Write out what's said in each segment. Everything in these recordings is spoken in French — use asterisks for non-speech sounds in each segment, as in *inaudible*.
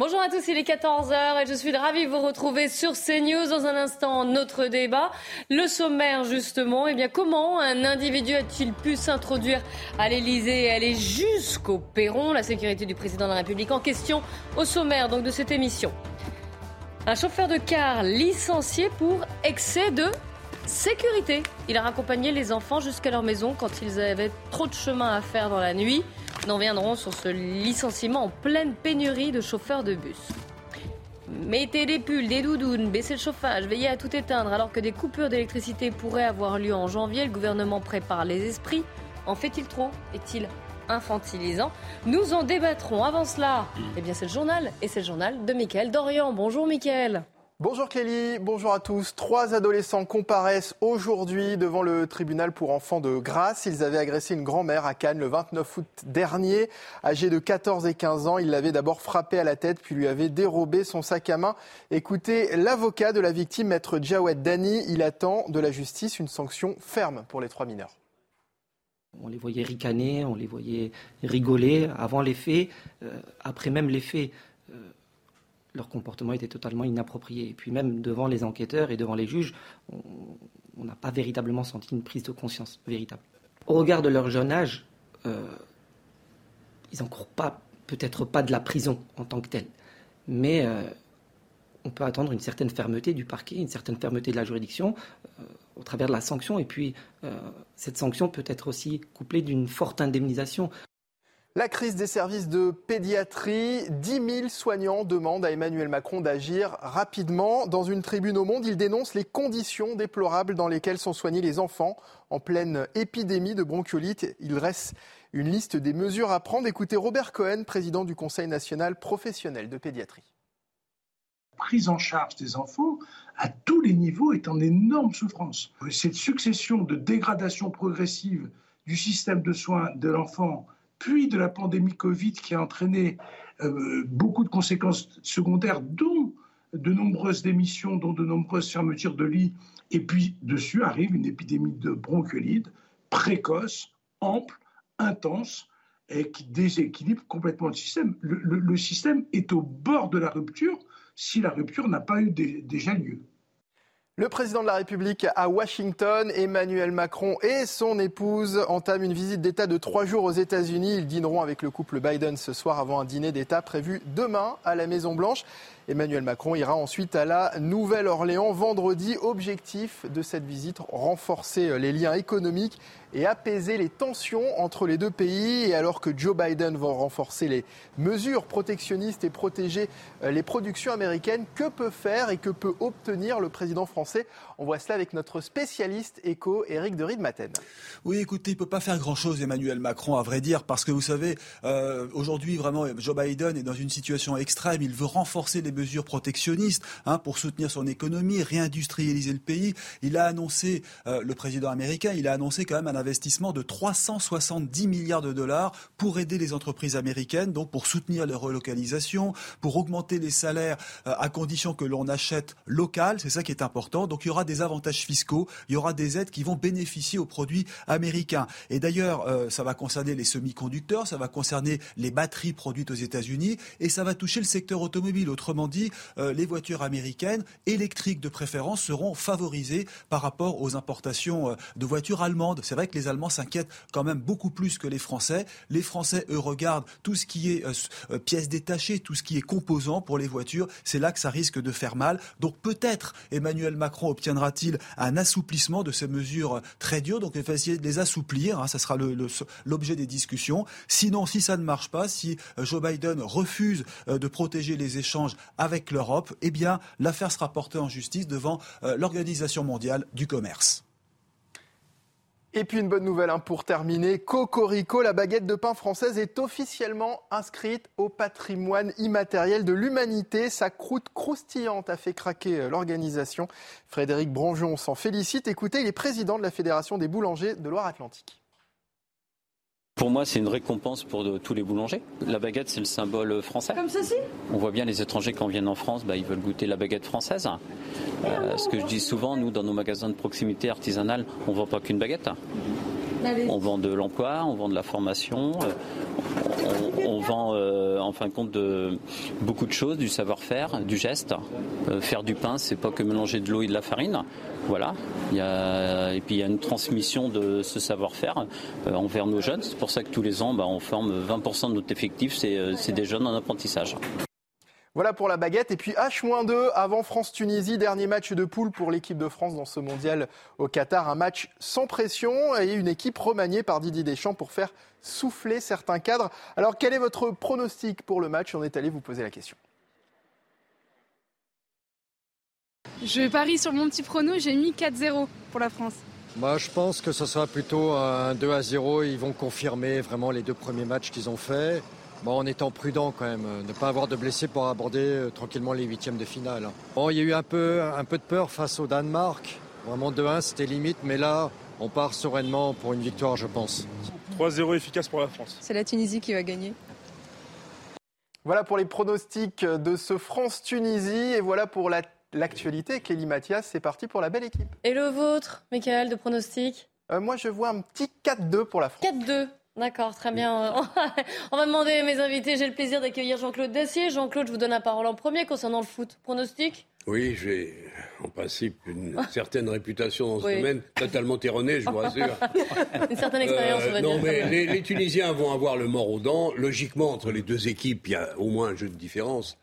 Bonjour à tous, il est 14h et je suis ravie de vous retrouver sur CNews. Dans un instant, notre débat. Le sommaire, justement, eh bien, comment un individu a-t-il pu s'introduire à l'Elysée et aller jusqu'au perron? La sécurité du président de la République en question au sommaire de cette émission. Un chauffeur de car licencié pour excès de sécurité. Il a raccompagné les enfants jusqu'à leur maison quand ils avaient trop de chemin à faire dans la nuit. Nous reviendrons sur ce licenciement en pleine pénurie de chauffeurs de bus. Mettez des pulls, des doudounes, baissez le chauffage, veillez à tout éteindre alors que des coupures d'électricité pourraient avoir lieu en janvier. Le gouvernement prépare les esprits. En fait-il trop? Est-il infantilisant? Nous en débattrons. Avant cela, eh bien c'est le journal et c'est le journal de Mickaël Dorian. Bonjour Mickaël. Bonjour Clélie, bonjour à tous. Trois adolescents comparaissent aujourd'hui devant le tribunal pour enfants de Grasse. Ils avaient agressé une grand-mère à Cannes le 29 août dernier. Âgé de 14 et 15 ans, ils l'avaient d'abord frappé à la tête puis lui avaient dérobé son sac à main. Écoutez, l'avocat de la victime, maître Jawed Dani, il attend de la justice une sanction ferme pour les trois mineurs. On les voyait ricaner, on les voyait rigoler avant les faits, euh, après même les faits. Leur comportement était totalement inapproprié. Et puis même devant les enquêteurs et devant les juges, on n'a pas véritablement senti une prise de conscience véritable. Au regard de leur jeune âge, euh, ils n'encourent peut-être pas de la prison en tant que telle, mais euh, on peut attendre une certaine fermeté du parquet, une certaine fermeté de la juridiction euh, au travers de la sanction. Et puis cette sanction peut être aussi couplée d'une forte indemnisation. La crise des services de pédiatrie, 10 000 soignants demandent à Emmanuel Macron d'agir rapidement. Dans une tribune au Monde, il dénonce les conditions déplorables dans lesquelles sont soignés les enfants en pleine épidémie de bronchiolite. Il reste une liste des mesures à prendre. Écoutez Robert Cohen, président du Conseil national professionnel de pédiatrie. La prise en charge des enfants à tous les niveaux est en énorme souffrance. Cette succession de dégradation progressive du système de soins de l'enfant puis de la pandémie Covid qui a entraîné euh, beaucoup de conséquences secondaires, dont de nombreuses démissions, dont de nombreuses fermetures de lits. Et puis, dessus arrive une épidémie de bronchiolite précoce, ample, intense, et qui déséquilibre complètement le système. Le, système est au bord de la rupture si la rupture n'a pas eu déjà lieu. Le président de la République à Washington, Emmanuel Macron et son épouse entament une visite d'État de trois jours aux États-Unis. Ils dîneront avec le couple Biden ce soir avant un dîner d'État prévu demain à la Maison-Blanche. Emmanuel Macron ira ensuite à la Nouvelle-Orléans vendredi. Objectif de cette visite, renforcer les liens économiques et apaiser les tensions entre les deux pays. Et alors que Joe Biden va renforcer les mesures protectionnistes et protéger euh, les productions américaines, que peut faire et que peut obtenir le président français? On voit cela avec notre spécialiste éco, Éric de Riedmaten. Oui, écoutez, il ne peut pas faire grand-chose, Emmanuel Macron, à vrai dire, parce que vous savez, euh, aujourd'hui, vraiment, Joe Biden est dans une situation extrême. Il veut renforcer les mesures protectionnistes hein, pour soutenir son économie, réindustrialiser le pays. Il a annoncé, euh, le président américain, il a annoncé quand même un investissement de 370 milliards de dollars pour aider les entreprises américaines, donc pour soutenir les relocalisations, pour augmenter les salaires euh, à condition que l'on achète local. C'est ça qui est important. Donc il y aura des avantages fiscaux, il y aura des aides qui vont bénéficier aux produits américains. Et d'ailleurs, euh, ça va concerner les semi-conducteurs, ça va concerner les batteries produites aux États-Unis et ça va toucher le secteur automobile. Autrement dit, euh, les voitures américaines électriques de préférence seront favorisées par rapport aux importations de voitures allemandes. C'est vrai que les Allemands s'inquiètent quand même beaucoup plus que les Français. Les Français, eux, regardent tout ce qui est euh, euh, pièces détachées, tout ce qui est composants pour les voitures. C'est là que ça risque de faire mal. Donc peut-être Emmanuel Macron obtiendra-t-il un assouplissement de ces mesures euh, très dures. Donc il va essayer de les assouplir. Hein, ça sera l'objet des discussions. Sinon, si ça ne marche pas, si Joe Biden refuse de protéger les échanges avec l'Europe, eh bien l'affaire sera portée en justice devant l'Organisation mondiale du commerce. Et puis une bonne nouvelle hein, pour terminer. Cocorico, la baguette de pain française est officiellement inscrite au patrimoine immatériel de l'humanité. Sa croûte croustillante a fait craquer euh, l'organisation. Frédéric Branjon s'en félicite. Écoutez, il est président de la Fédération des boulangers de Loire-Atlantique. Pour moi, c'est une récompense pour tous les boulangers. La baguette, c'est le symbole français. Comme ceci On voit bien les étrangers quand viennent en France, bah, ils veulent goûter la baguette française. Euh, ce que je dis souvent, nous, dans nos magasins de proximité artisanale, on ne vend pas qu'une baguette. On vend de l'emploi, on vend de la formation, euh, on, vend euh, en fin de compte de, beaucoup de choses, du savoir-faire, du geste. Euh, faire du pain, c'est pas que mélanger de l'eau et de la farine. Voilà. et puis il y a une transmission de ce savoir-faire envers nos jeunes. C'est pour ça que tous les ans, bah, on forme 20% de notre effectif, c'est des jeunes en apprentissage. Voilà pour la baguette. Et puis H-2 avant France-Tunisie, dernier match de poule pour l'équipe de France dans ce mondial au Qatar. Un match sans pression et une équipe remaniée par Didier Deschamps pour faire souffler certains cadres. Alors quel est votre pronostic pour le match? On est allé vous poser la question. Je parie sur mon petit prono, j'ai mis 4-0 pour la France. Moi, je pense que ce sera plutôt un 2 à 0. Ils vont confirmer vraiment les deux premiers matchs qu'ils ont faits. Bon, en étant prudent quand même, ne pas avoir de blessés pour aborder euh, tranquillement les huitièmes de finale. Bon, il y a eu un peu, un peu de peur face au Danemark. Vraiment 2-1, c'était limite, mais là, on part sereinement pour une victoire, je pense. 3-0 efficace pour la France. C'est la Tunisie qui va gagner. Voilà pour les pronostics de ce France-Tunisie et voilà pour l'actualité. Kelly Mathias, c'est parti pour la belle équipe. Et le vôtre, Michael, de pronostic? Euh, Moi, je vois un petit 4-2 pour la France. 4-2 D'accord, très bien. *laughs* On va demander à mes invités. J'ai le plaisir d'accueillir Jean-Claude Dacier. Jean-Claude, je vous donne la parole en premier concernant le foot. Pronostic? Oui, j'ai en principe une *laughs* certaine réputation dans ce domaine, totalement erronée, je vous rassure. *laughs* une certaine expérience, on va euh, dire. Non, mais les, Tunisiens vont avoir le mort aux dents. Logiquement, entre les deux équipes, il y a au moins un jeu de différence,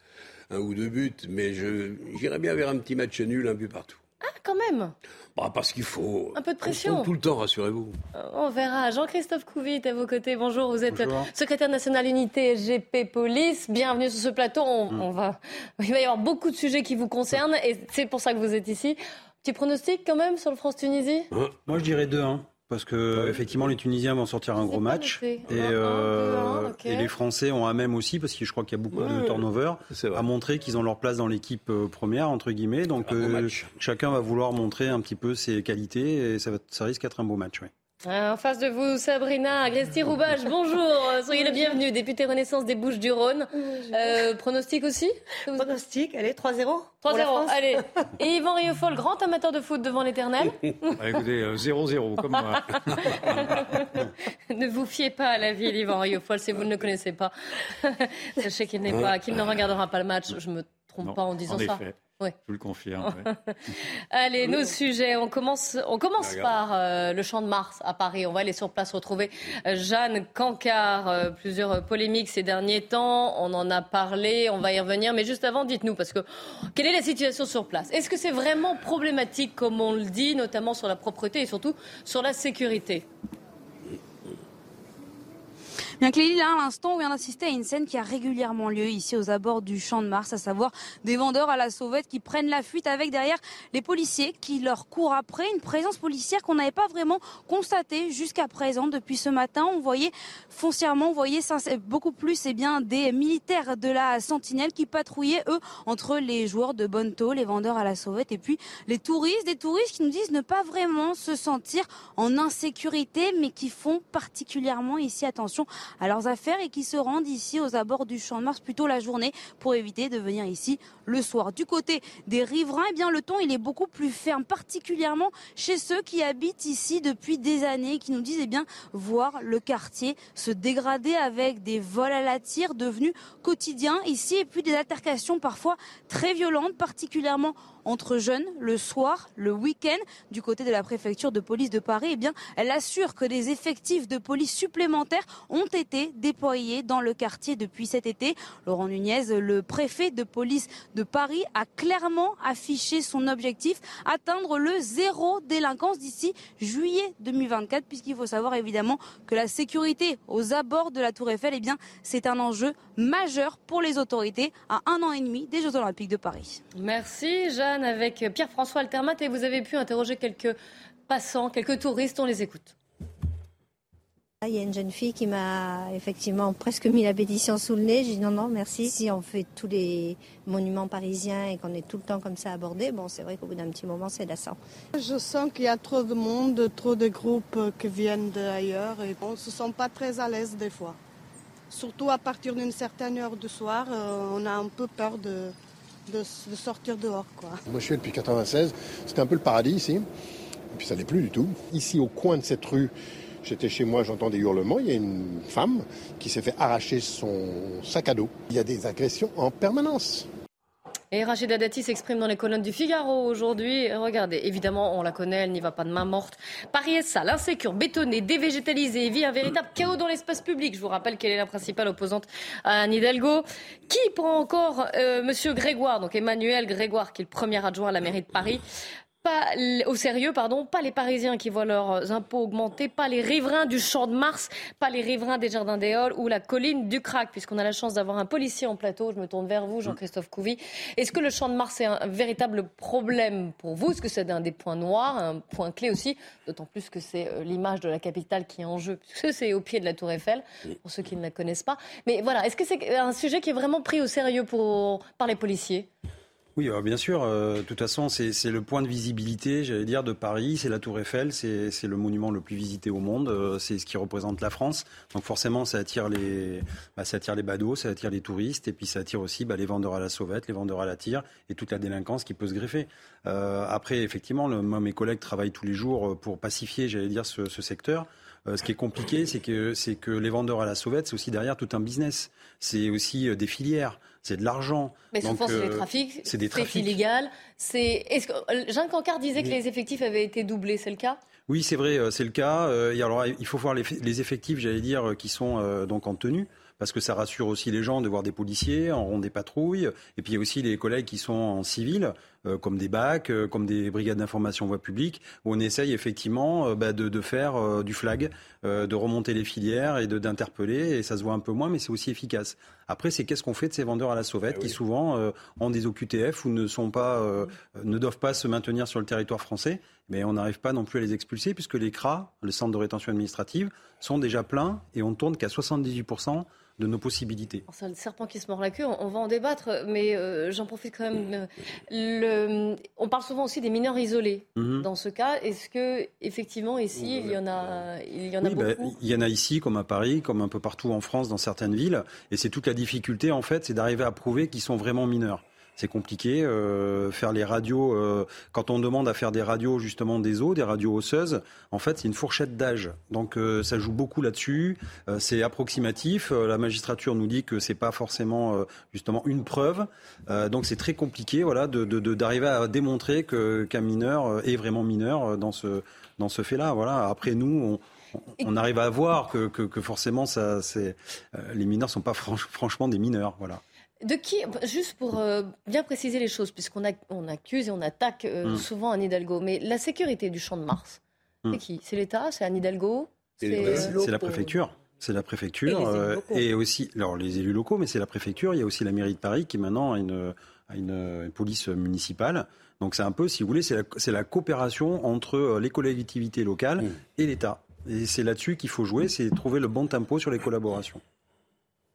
un ou deux buts, mais j'irais bien vers un petit match nul, un but partout. Ah, quand même bah, parce qu'il faut. Un peu de pression. Tout le temps, rassurez-vous. Euh, on verra. Jean-Christophe Couvit à vos côtés. Bonjour, vous êtes secrétaire national unité SGP Police. Bienvenue sur ce plateau. Mm. On, va... *laughs* Il va y avoir beaucoup de sujets qui vous concernent et c'est pour ça que vous êtes ici. Petit pronostic quand même sur le France-Tunisie? Hein? Moi je dirais 2-1. Parce que effectivement, les Tunisiens vont sortir un gros match et, euh, et, les Français ont à même aussi, parce que je crois qu'il y a beaucoup de turnover, à montrer qu'ils ont leur place dans l'équipe euh, première entre guillemets. Donc euh, chacun va vouloir montrer un petit peu ses qualités et ça, va, ça risque d'être un beau match. Ouais. Euh, en face de vous, Sabrina Agresti-Roubache, *laughs* bonjour, soyez la bienvenue, députée Renaissance des Bouches-du-Rhône. Euh, pronostic aussi? Pronostic, allez, 3-0 3-0, allez. *laughs* Et Yvan Rieufol, grand amateur de foot devant l'éternel bah, *laughs* Écoutez, 0-0, euh, comme moi. ne vous fiez pas à la vie d'Yvan Rieufol si vous ne le connaissez pas. Sachez qu'il n'est pas, qu'il ne regardera pas le match, je me trompe pas en disant en ça. Je vous le confirme. *laughs* Allez, nos sujets. On commence, on commence par euh, le Champ de Mars à Paris. On va aller sur place retrouver euh, Jeanne Cancard. Euh, plusieurs polémiques ces derniers temps. On en a parlé. On va y revenir. Mais juste avant, dites-nous, parce que quelle est la situation sur place? Est-ce que c'est vraiment problématique, comme on le dit, notamment sur la propreté et surtout sur la sécurité? Bien Clélie, là, à l'instant, on vient d'assister à une scène qui a régulièrement lieu ici aux abords du Champ de Mars, à savoir des vendeurs à la sauvette qui prennent la fuite avec derrière les policiers qui leur courent après. Une présence policière qu'on n'avait pas vraiment constatée jusqu'à présent. Depuis ce matin, on voyait foncièrement, on voyait beaucoup plus eh bien, des militaires de la sentinelle qui patrouillaient, eux, entre les joueurs de Bonto, les vendeurs à la sauvette et puis les touristes. Des touristes qui nous disent ne pas vraiment se sentir en insécurité, mais qui font particulièrement ici attention à leurs affaires et qui se rendent ici aux abords du Champ de Mars plutôt la journée pour éviter de venir ici le soir. Du côté des riverains, eh bien le ton il est beaucoup plus ferme, particulièrement chez ceux qui habitent ici depuis des années, qui nous disent eh bien voir le quartier se dégrader avec des vols à la tire devenus quotidiens ici et puis des altercations parfois très violentes, particulièrement entre jeunes le soir, le week-end, du côté de la préfecture de police de Paris. Eh bien, elle assure que des effectifs de police supplémentaires ont été déployés dans le quartier depuis cet été. Laurent Nunez, le préfet de police de Paris, a clairement affiché son objectif, atteindre le zéro délinquance d'ici juillet 2024, puisqu'il faut savoir évidemment que la sécurité aux abords de la Tour Eiffel, eh bien, c'est un enjeu majeur pour les autorités à un an et demi des Jeux Olympiques de Paris. Merci avec Pierre-François Altermat et vous avez pu interroger quelques passants, quelques touristes, on les écoute. Il y a une jeune fille qui m'a effectivement presque mis la pétition sous le nez. J'ai dit non, non, merci. Si on fait tous les monuments parisiens et qu'on est tout le temps comme ça abordé, bon, c'est vrai qu'au bout d'un petit moment, c'est lassant. Je sens qu'il y a trop de monde, trop de groupes qui viennent d'ailleurs et on ne se sent pas très à l'aise des fois. Surtout à partir d'une certaine heure du soir, euh, on a un peu peur de, de, sortir dehors. Quoi. Moi, je suis depuis 96. C'était un peu le paradis ici. Et puis ça n'est plus du tout. Ici, au coin de cette rue, J'étais chez moi, j'entends des hurlements. Il y a une femme qui s'est fait arracher son sac à dos. Il y a des agressions en permanence. Et Rachida Dati s'exprime dans les colonnes du Figaro aujourd'hui. Regardez, évidemment, on la connaît, elle n'y va pas de main morte. Paris est sale, insécure, bétonné, dévégétalisé, vit un véritable chaos dans l'espace public. Je vous rappelle qu'elle est la principale opposante à Anne Hidalgo. Qui prend encore euh, Monsieur Grégoire, donc Emmanuel Grégoire, qui est le premier adjoint à la mairie de Paris pas au sérieux, pardon, pas les Parisiens qui voient leurs impôts augmenter, pas les riverains du Champ de Mars, pas les riverains des Jardins des Halles ou la colline du Crac, puisqu'on a la chance d'avoir un policier en plateau. Je me tourne vers vous, Jean-Christophe Couvi. Est-ce que le Champ de Mars est un véritable problème pour vous? Est-ce que c'est un des points noirs, un point clé aussi? D'autant plus que c'est euh, l'image de la capitale qui est en jeu, puisque *laughs* c'est au pied de la Tour Eiffel, pour ceux qui ne la connaissent pas. Mais voilà, est-ce que c'est un sujet qui est vraiment pris au sérieux pour, par les policiers? Oui, euh, bien sûr. Euh, de toute façon, c'est le point de visibilité, j'allais dire, de Paris. C'est la Tour Eiffel. C'est le monument le plus visité au monde. Euh, c'est ce qui représente la France. Donc forcément, ça attire les, bah, ça attire les badauds, ça attire les touristes, et puis ça attire aussi bah, les vendeurs à la sauvette, les vendeurs à la tire, et toute la délinquance qui peut se greffer. après, effectivement, le, moi, mes collègues travaillent tous les jours pour pacifier, j'allais dire, ce, ce secteur. ce qui est compliqué, c'est que, c'est que les vendeurs à la sauvette, c'est aussi derrière tout un business. C'est aussi des filières c'est de l'argent. Mais souvent, c'est des euh, trafics, c'est des trafics. illégal. C'est... Est-ce que... Euh, Jean Cancard disait que les effectifs avaient été doublés, c'est le cas? Oui, c'est vrai, euh, c'est le cas. Et alors, il faut voir les, effectifs, j'allais dire, qui sont donc en tenue parce que ça rassure aussi les gens de voir des policiers en rond des patrouilles. Et puis il y a aussi les collègues qui sont en civil, comme des BAC, euh, comme des brigades d'information voie publique, où on essaye effectivement euh, bah, de, faire du flag, de remonter les filières et d'interpeller. Et ça se voit un peu moins, mais c'est aussi efficace. Après, c'est qu'est-ce qu'on fait de ces vendeurs à la sauvette ah qui souvent ont des OQTF ou ne sont pas, ne doivent pas se maintenir sur le territoire français. Mais on n'arrive pas non plus à les expulser puisque les CRA, le centre de rétention administrative, sont déjà pleins et on tourne qu'à 78 de nos possibilités. C'est le serpent qui se mord la queue, on va en débattre, mais euh, j'en profite quand même. Le, on parle souvent aussi des mineurs isolés. Mhm. Dans ce cas, est-ce que effectivement ici il y en a, il y en a bah, beaucoup Il y en a ici, comme à Paris, comme un peu partout en France, dans certaines villes, et c'est toute la difficulté en fait, c'est d'arriver à prouver qu'ils sont vraiment mineurs c'est compliqué. Euh, faire les radios, euh, quand on demande à faire des radios justement des eaux, des radios osseuses, en fait c'est une fourchette d'âge. Donc euh, ça joue beaucoup là-dessus. c'est approximatif. la magistrature nous dit que c'est pas forcément justement une preuve. donc c'est très compliqué, voilà, d'arriver à démontrer que qu'un mineur est vraiment mineur dans ce dans ce fait-là. Voilà. Après nous, on, on arrive à voir que, que, que forcément, ça, c'est, les mineurs sont pas franchement des mineurs. Voilà. De qui, juste pour euh, bien préciser les choses, puisqu'on on accuse et on attaque euh, mm. souvent Anne Hidalgo, mais la sécurité du champ de Mars, c'est mm. qui? C'est l'État? C'est Anne Hidalgo? C'est la préfecture. C'est la préfecture et, euh, aussi alors les élus locaux, mais c'est la préfecture. Il y a aussi la mairie de Paris qui maintenant a une, une, police municipale. Donc c'est un peu, si vous voulez, c'est la, la, coopération entre les collectivités locales mm. et l'État. Et c'est là-dessus qu'il faut jouer, c'est trouver le bon tempo sur les collaborations.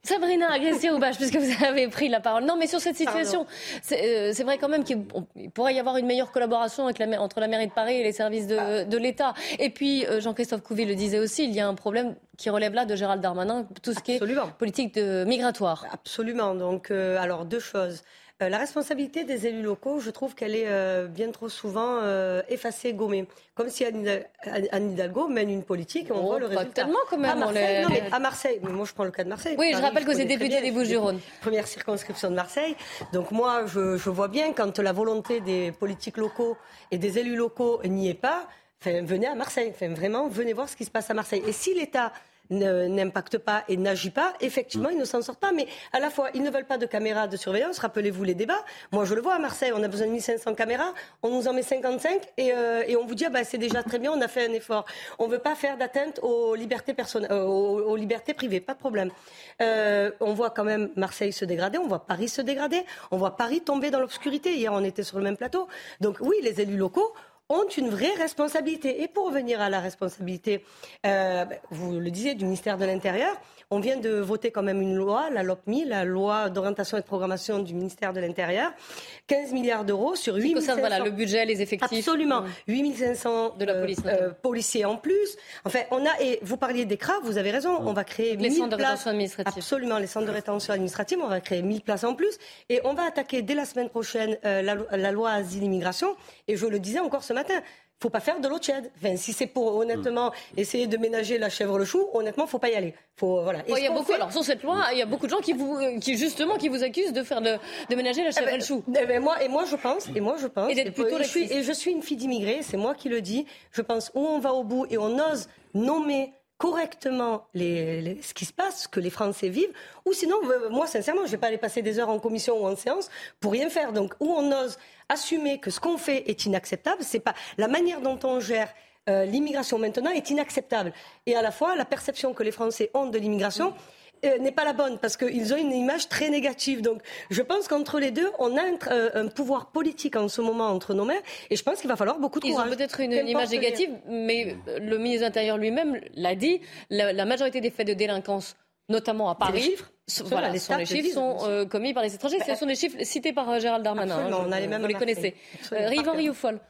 Sabrina Agresti-Roubache, puisque vous avez pris la parole. Non, mais sur cette situation, euh, c'est vrai quand même qu'il pourrait y avoir une meilleure collaboration avec la, entre la mairie de Paris et les services de, ah. de l'État. Et puis, euh, Jean-Christophe Couvi le disait aussi, il y a un problème qui relève là de Gérald Darmanin, tout ce qui est politique de migratoire. Absolument. Donc, euh, alors, deux choses. Euh, la responsabilité des élus locaux, je trouve qu'elle est euh, bien trop souvent euh, effacée, gommée. Comme si Anne Hidalgo mène une politique et on oh, voit le résultat. tellement quand même. À Marseille, non, mais à Marseille. Mais moi, je prends le cas de Marseille. Oui, je rappelle que c'est député des Bouches-du-Rhône. Première circonscription de Marseille. Donc moi, je, je, vois bien quand la volonté des politiques locaux et des élus locaux n'y est pas, enfin, venez à Marseille. Enfin, vraiment, venez voir ce qui se passe à Marseille. Et si l'État n'impacte pas et n'agit pas, effectivement, mm. ils ne s'en sortent pas. Mais à la fois, ils ne veulent pas de caméras de surveillance. Rappelez-vous les débats. Moi, je le vois à Marseille, on a besoin de 1500 caméras. On nous en met 55 et, euh, et on vous dit, ah, bah, c'est déjà très bien, on a fait un effort. On ne veut pas faire d'atteinte aux libertés personnelles, euh, aux, libertés privées, pas de problème. Euh, on voit quand même Marseille se dégrader, on voit Paris se dégrader, on voit Paris tomber dans l'obscurité. Hier, on était sur le même plateau. Donc oui, les élus locaux ont une vraie responsabilité. Et pour revenir à la responsabilité, euh, vous le disiez, du ministère de l'Intérieur, on vient de voter quand même une loi, la LOPMI, la loi d'orientation et de programmation du ministère de l'Intérieur, 15 milliards d'euros sur 8 500... voilà, le budget, les effectifs. Absolument. 8 500 de la police, euh, policiers en plus. Enfin, on a, et vous parliez des CRA, vous avez raison, on va créer les 1000 centres de places. rétention administrative. Absolument, les centres de rétention administrative, on va créer 1000 places en plus. Et on va attaquer dès la semaine prochaine euh, la, la loi asile-immigration. Et je le disais encore ce matin, faut pas faire de l'eau tiède. Enfin, si c'est pour honnêtement essayer de ménager la chèvre le chou, honnêtement, faut pas y aller. Faut voilà. il y a beaucoup. Alors sur cette loi, il y a beaucoup de gens qui vous, qui justement, qui vous accusent de faire de, de ménager la chèvre eh ben, le chou. Eh ben, moi et moi je pense et moi je pense Et d'être plutôt je suis, et je suis une fille d'immigrés, c'est moi qui le dis. Je pense où on va au bout et on ose nommer correctement les, les- ce qui se passe, ce que les Français vivent, ou sinon, euh, moi, sincèrement, je ne vais pas aller passer des heures en commission ou en séance pour rien faire. Donc, où on ose assumer que ce qu'on fait est inacceptable, c'est pas la manière dont on gère euh, l'immigration maintenant est inacceptable. Et à la fois, la perception que les Français ont de l'immigration euh, n'est pas la bonne parce qu'ils ont une image très négative. Donc, je pense qu'entre les deux, on a un, euh, un pouvoir politique en ce moment entre nos mains, et je pense qu'il va falloir beaucoup de Ils courage. ont peut-être une, image négative, mais le ministre de l'Intérieur lui-même l'a dit, la, la majorité des faits de délinquance, notamment à C'est les Paris, chiffres. sont- Voilà, les sont les chiffres sont euh, commis par les étrangers. Ce sont des chiffres cités par euh, Gérald Darmanin. Hein, on a les vous- mêmes vous les connaissez. Euh, cœur. Rioufol.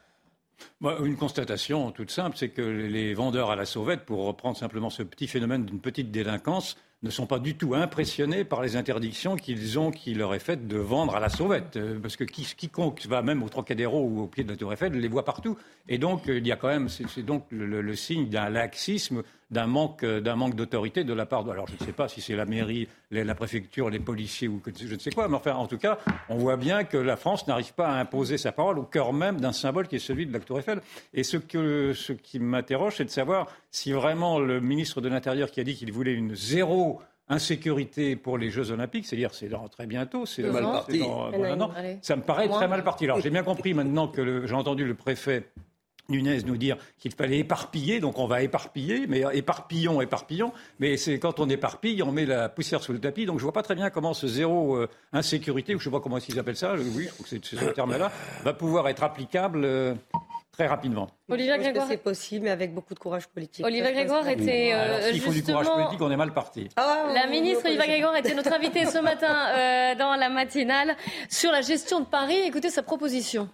Une constatation toute simple, c'est que les vendeurs à la sauvette, pour reprendre simplement ce petit phénomène d'une petite délinquance, ne sont pas du tout impressionnés par les interdictions qu'ils ont, qui leur est faites de vendre à la sauvette. Euh, Parce que qui- quiconque va même au Trocadéro ou au pied de la Tour Eiffel les voit partout. Et donc, il y a quand même, c'est c'est donc le, le- le signe d'un laxisme, d'un manque, euh, d'un manque d'autorité de la part de. Alors, je ne sais pas si c'est la mairie, les- la préfecture, les policiers ou que- je ne sais quoi, mais enfin, en tout cas, on voit bien que la France n'arrive pas à imposer sa parole au cœur même d'un symbole qui est celui de la Tour Eiffel. Et ce, que, ce qui m'interroge, c'est de savoir si vraiment le ministre de l'Intérieur qui a dit qu'il voulait une zéro insécurité pour les Jeux Olympiques, c'est-à-dire c'est dans très bientôt, c'est Mal parti. dans- voilà, non. ça me paraît très mal parti. Alors j'ai bien compris maintenant que le- j'ai entendu le préfet Nunez nous dire qu'il fallait éparpiller, donc on va éparpiller, mais éparpillons, éparpillons, mais c'est quand on éparpille, on met la poussière sous le tapis, donc je vois pas très bien comment ce zéro euh, insécurité, ou je sais pas comment ils appellent ça, je- oui, je crois que c'est ce terme-là, va pouvoir être applicable euh, très rapidement. Olivier Je pense que Grégoire. c'est possible, mais avec beaucoup de courage politique. Olivier Grégoire était euh, Alors s'il faut du courage justement- politique, on est mal parti. Ah, La ministre connaissez. Grégoire était notre invitée ce matin euh, dans la matinale sur la gestion de Paris. Écoutez sa proposition.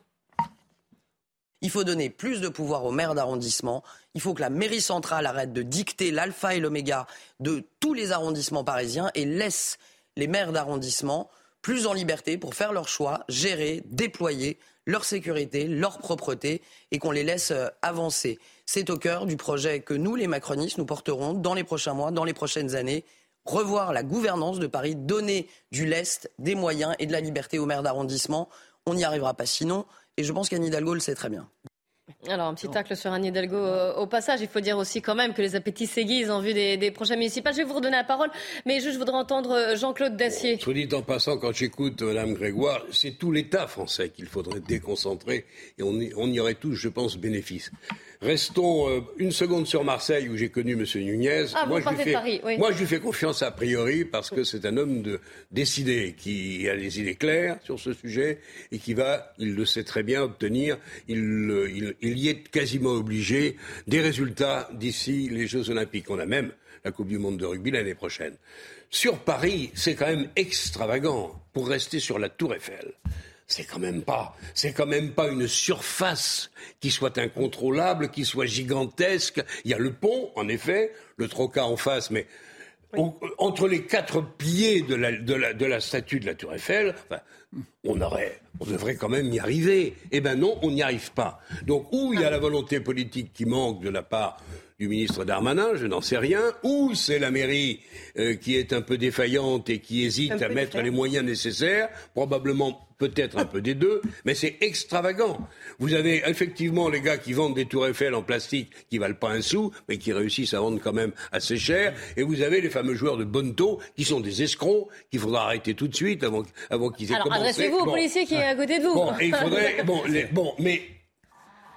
Il faut donner plus de pouvoir aux maires d'arrondissement. Il faut que la mairie centrale arrête de dicter l'alpha et l'oméga de tous les arrondissements parisiens et laisse les maires d'arrondissement plus en liberté pour faire leurs choix, gérer, déployer leur sécurité, leur propreté et qu'on les laisse euh, avancer. C'est au cœur du projet que nous, les macronistes, nous porterons dans les prochains mois, dans les prochaines années. Revoir la gouvernance de Paris, donner du lest, des moyens et de la liberté aux maires d'arrondissement. On n'y arrivera pas sinon. Et je pense qu'Anne Hidalgo le sait très bien. Alors, un petit tacle sur Anne Hidalgo euh, au passage. Il faut dire aussi quand même que les appétits s'aiguisent en vue des, des prochaines municipales. Je vais vous redonner la parole, mais juste, je voudrais entendre euh, Jean-Claude Dacier. Soit dit en passant, quand j'écoute Mme Grégoire, c'est tout l'État français qu'il faudrait déconcentrer et on y, on y aurait tous, je pense, bénéfice. Restons euh, une seconde sur Marseille où j'ai connu M. Nunez. Ah, vous moi, je partez lui fais, Paris, oui. moi, je lui fais confiance a priori parce que c'est un homme de, décidé qui a les idées claires sur ce sujet et qui va, il le sait très bien, obtenir, il, le- il, il y est quasiment obligé, des résultats d'ici les Jeux Olympiques. On a même la Coupe du Monde de rugby l'année prochaine. Sur Paris, c'est quand même extravagant pour rester sur la Tour Eiffel. C'est quand même pas, c'est quand même pas une surface qui soit incontrôlable, qui soit gigantesque. Il y a le pont, en effet, le troca en face, mais au- entre les quatre pieds de la, de la, de la statue de la Tour Eiffel, enfin, on aurait, on devrait quand même y arriver. Eh ben non, on n'y arrive pas. Donc, ou il y a la volonté politique qui manque de la part du ministre Darmanin, je n'en sais rien, ou c'est la mairie euh, qui est un peu défaillante et qui hésite à mettre les moyens nécessaires, probablement peut-être un peu des deux, mais c'est extravagant. Vous avez effectivement les gars qui vendent des tours Eiffel en plastique qui valent pas un sou, mais qui réussissent à vendre quand même assez cher, et vous avez les fameux joueurs de Bonto qui sont des escrocs qu'il faudra arrêter tout de suite avant, avant qu'ils aient Alors, commencé. adressez-vous au Bon. policier qui est à côté de vous. Bon, et il faudrait. *laughs* Bon, les- bon, mais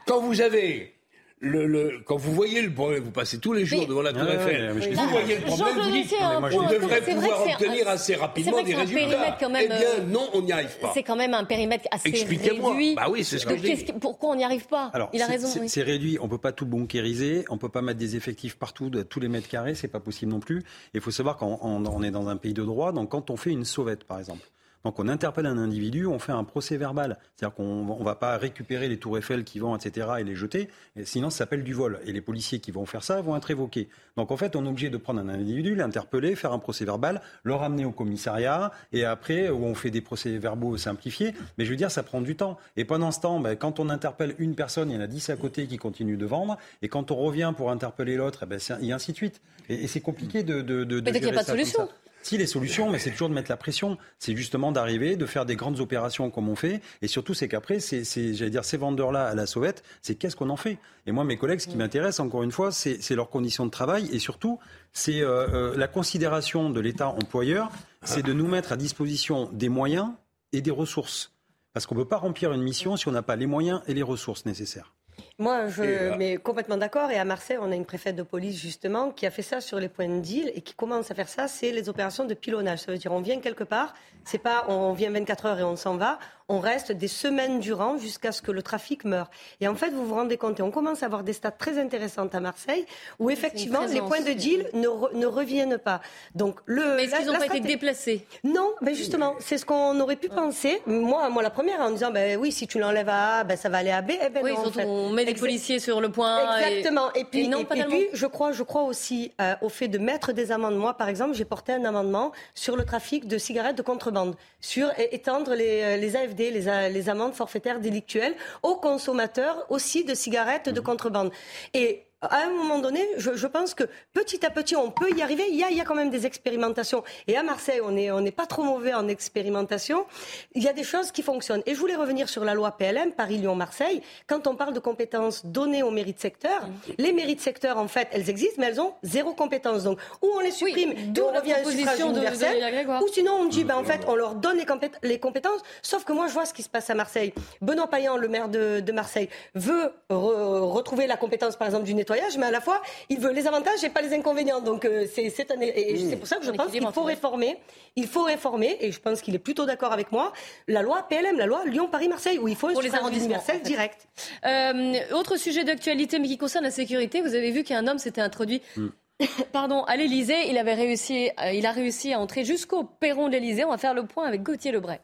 quand vous avez le, quand vous voyez le problème, vous passez tous les jours devant la Tour Eiffel, vous voyez le problème, vous dites on devrait pouvoir obtenir assez rapidement des résultats. Quand même, eh bien, euh, non, on n'y arrive pas. C'est quand même un périmètre assez Expliquez-moi. réduit. Bah oui, c'est ce que je dis. Pourquoi on n'y arrive pas Alors, Il a raison. C'est réduit. On peut pas tout bunkériser. On peut pas mettre des effectifs partout, de tous les mètres carrés. C'est pas possible non plus. Il faut savoir qu'on est dans un pays de droit. Donc, quand on fait une sauvette, par exemple, donc on interpelle un individu, on fait un procès verbal. C'est-à-dire qu'on ne va pas récupérer les tours Eiffel qui vont, etc., et les jeter. Et sinon, ça s'appelle du vol. Et les policiers qui vont faire ça vont être évoqués. Donc en fait, on est obligé de prendre un individu, l'interpeller, faire un procès verbal, le ramener au commissariat, et après, où on fait des procès verbaux simplifiés. Mais je veux dire, ça prend du temps. Et pendant ce temps, ben, quand on interpelle une personne, il y en a dix à côté qui continuent de vendre. Et quand on revient pour interpeller l'autre, eh ben, et ainsi de suite. Et, c'est compliqué de, de, de, Mais qu'il n'y a pas de solution. Si les solutions, mais c'est toujours de mettre la pression. C'est justement d'arriver, de faire des grandes opérations comme on fait. Et surtout, c'est qu'après, c'est, j'allais dire, ces vendeurs-là à la sauvette, c'est qu'est-ce qu'on en fait? Et moi, mes collègues, ce qui m'intéresse, encore une fois, c'est, leurs conditions de travail. Et surtout, c'est euh, euh, la considération de l'État employeur, c'est de nous mettre à disposition des moyens et des ressources. Parce qu'on ne peut pas remplir une mission si on n'a pas les moyens et les ressources nécessaires. Moi, je mets complètement d'accord. Et à Marseille, on a une préfète de police, justement, qui a fait ça sur les points de deal et qui commence à faire ça, c'est les opérations de pilonnage. Ça veut dire, on vient quelque part, c'est pas on vient 24 heures et on s'en va on reste des semaines durant jusqu'à ce que le trafic meure. Et en fait, vous vous rendez compte, et on commence à avoir des stats très intéressantes à Marseille, où effectivement, les points de deal ne, ne reviennent pas. Donc, le, mais est-ce qu'ils n'ont pas été déplacés Non, mais justement, c'est ce qu'on aurait pu penser. Moi, moi, la première, en disant, ben oui, si tu l'enlèves à A, ben, ça va aller à B. Eh ben oui, non, on met les policiers sur le point. Exactement. Et, puis, non, et, puis, je crois, je crois aussi euh, au fait de mettre des amendes. Moi, par exemple, j'ai porté un amendement sur le trafic de cigarettes de contrebande, sur étendre les, euh, les AFD les, amendes forfaitaires délictuelles aux consommateurs aussi de cigarettes de mmh. contrebande. Et à un moment donné, je, pense que petit à petit, on peut y arriver. Il y a, il y a quand même des expérimentations. Et à Marseille, on n'est on pas trop mauvais en expérimentation. Il y a des choses qui fonctionnent. Et je voulais revenir sur la loi PLM, Paris-Lyon-Marseille. Quand on parle de compétences données aux mairies de secteur, mmh. les mairies de secteur, en fait, elles existent, mais elles ont zéro compétence. Donc, ou on les supprime, d'où on revient au suffrage universel, ou sinon on dit, ben, en fait, on leur donne les, compétences. Sauf que moi, je vois ce qui se passe à Marseille. Benoît Payan, le maire de, Marseille, veut retrouver la compétence, par exemple, du nettoyage mais à la fois, il veut les avantages et pas les inconvénients. Donc euh, c'est c'est mmh. pour ça que je pense qu'il faut réformer. Il faut réformer, et je pense qu'il est plutôt d'accord avec moi, la loi PLM, la loi Lyon-Paris-Marseille, où il faut un les universel direct. Euh, autre sujet d'actualité, mais qui concerne la sécurité, vous avez vu qu'un homme s'était introduit. Mmh. *coughs* Pardon, à l'Elysée, il avait réussi, euh, il a réussi à entrer jusqu'au perron de l'Elysée. On va faire le point avec Gauthier Lebray.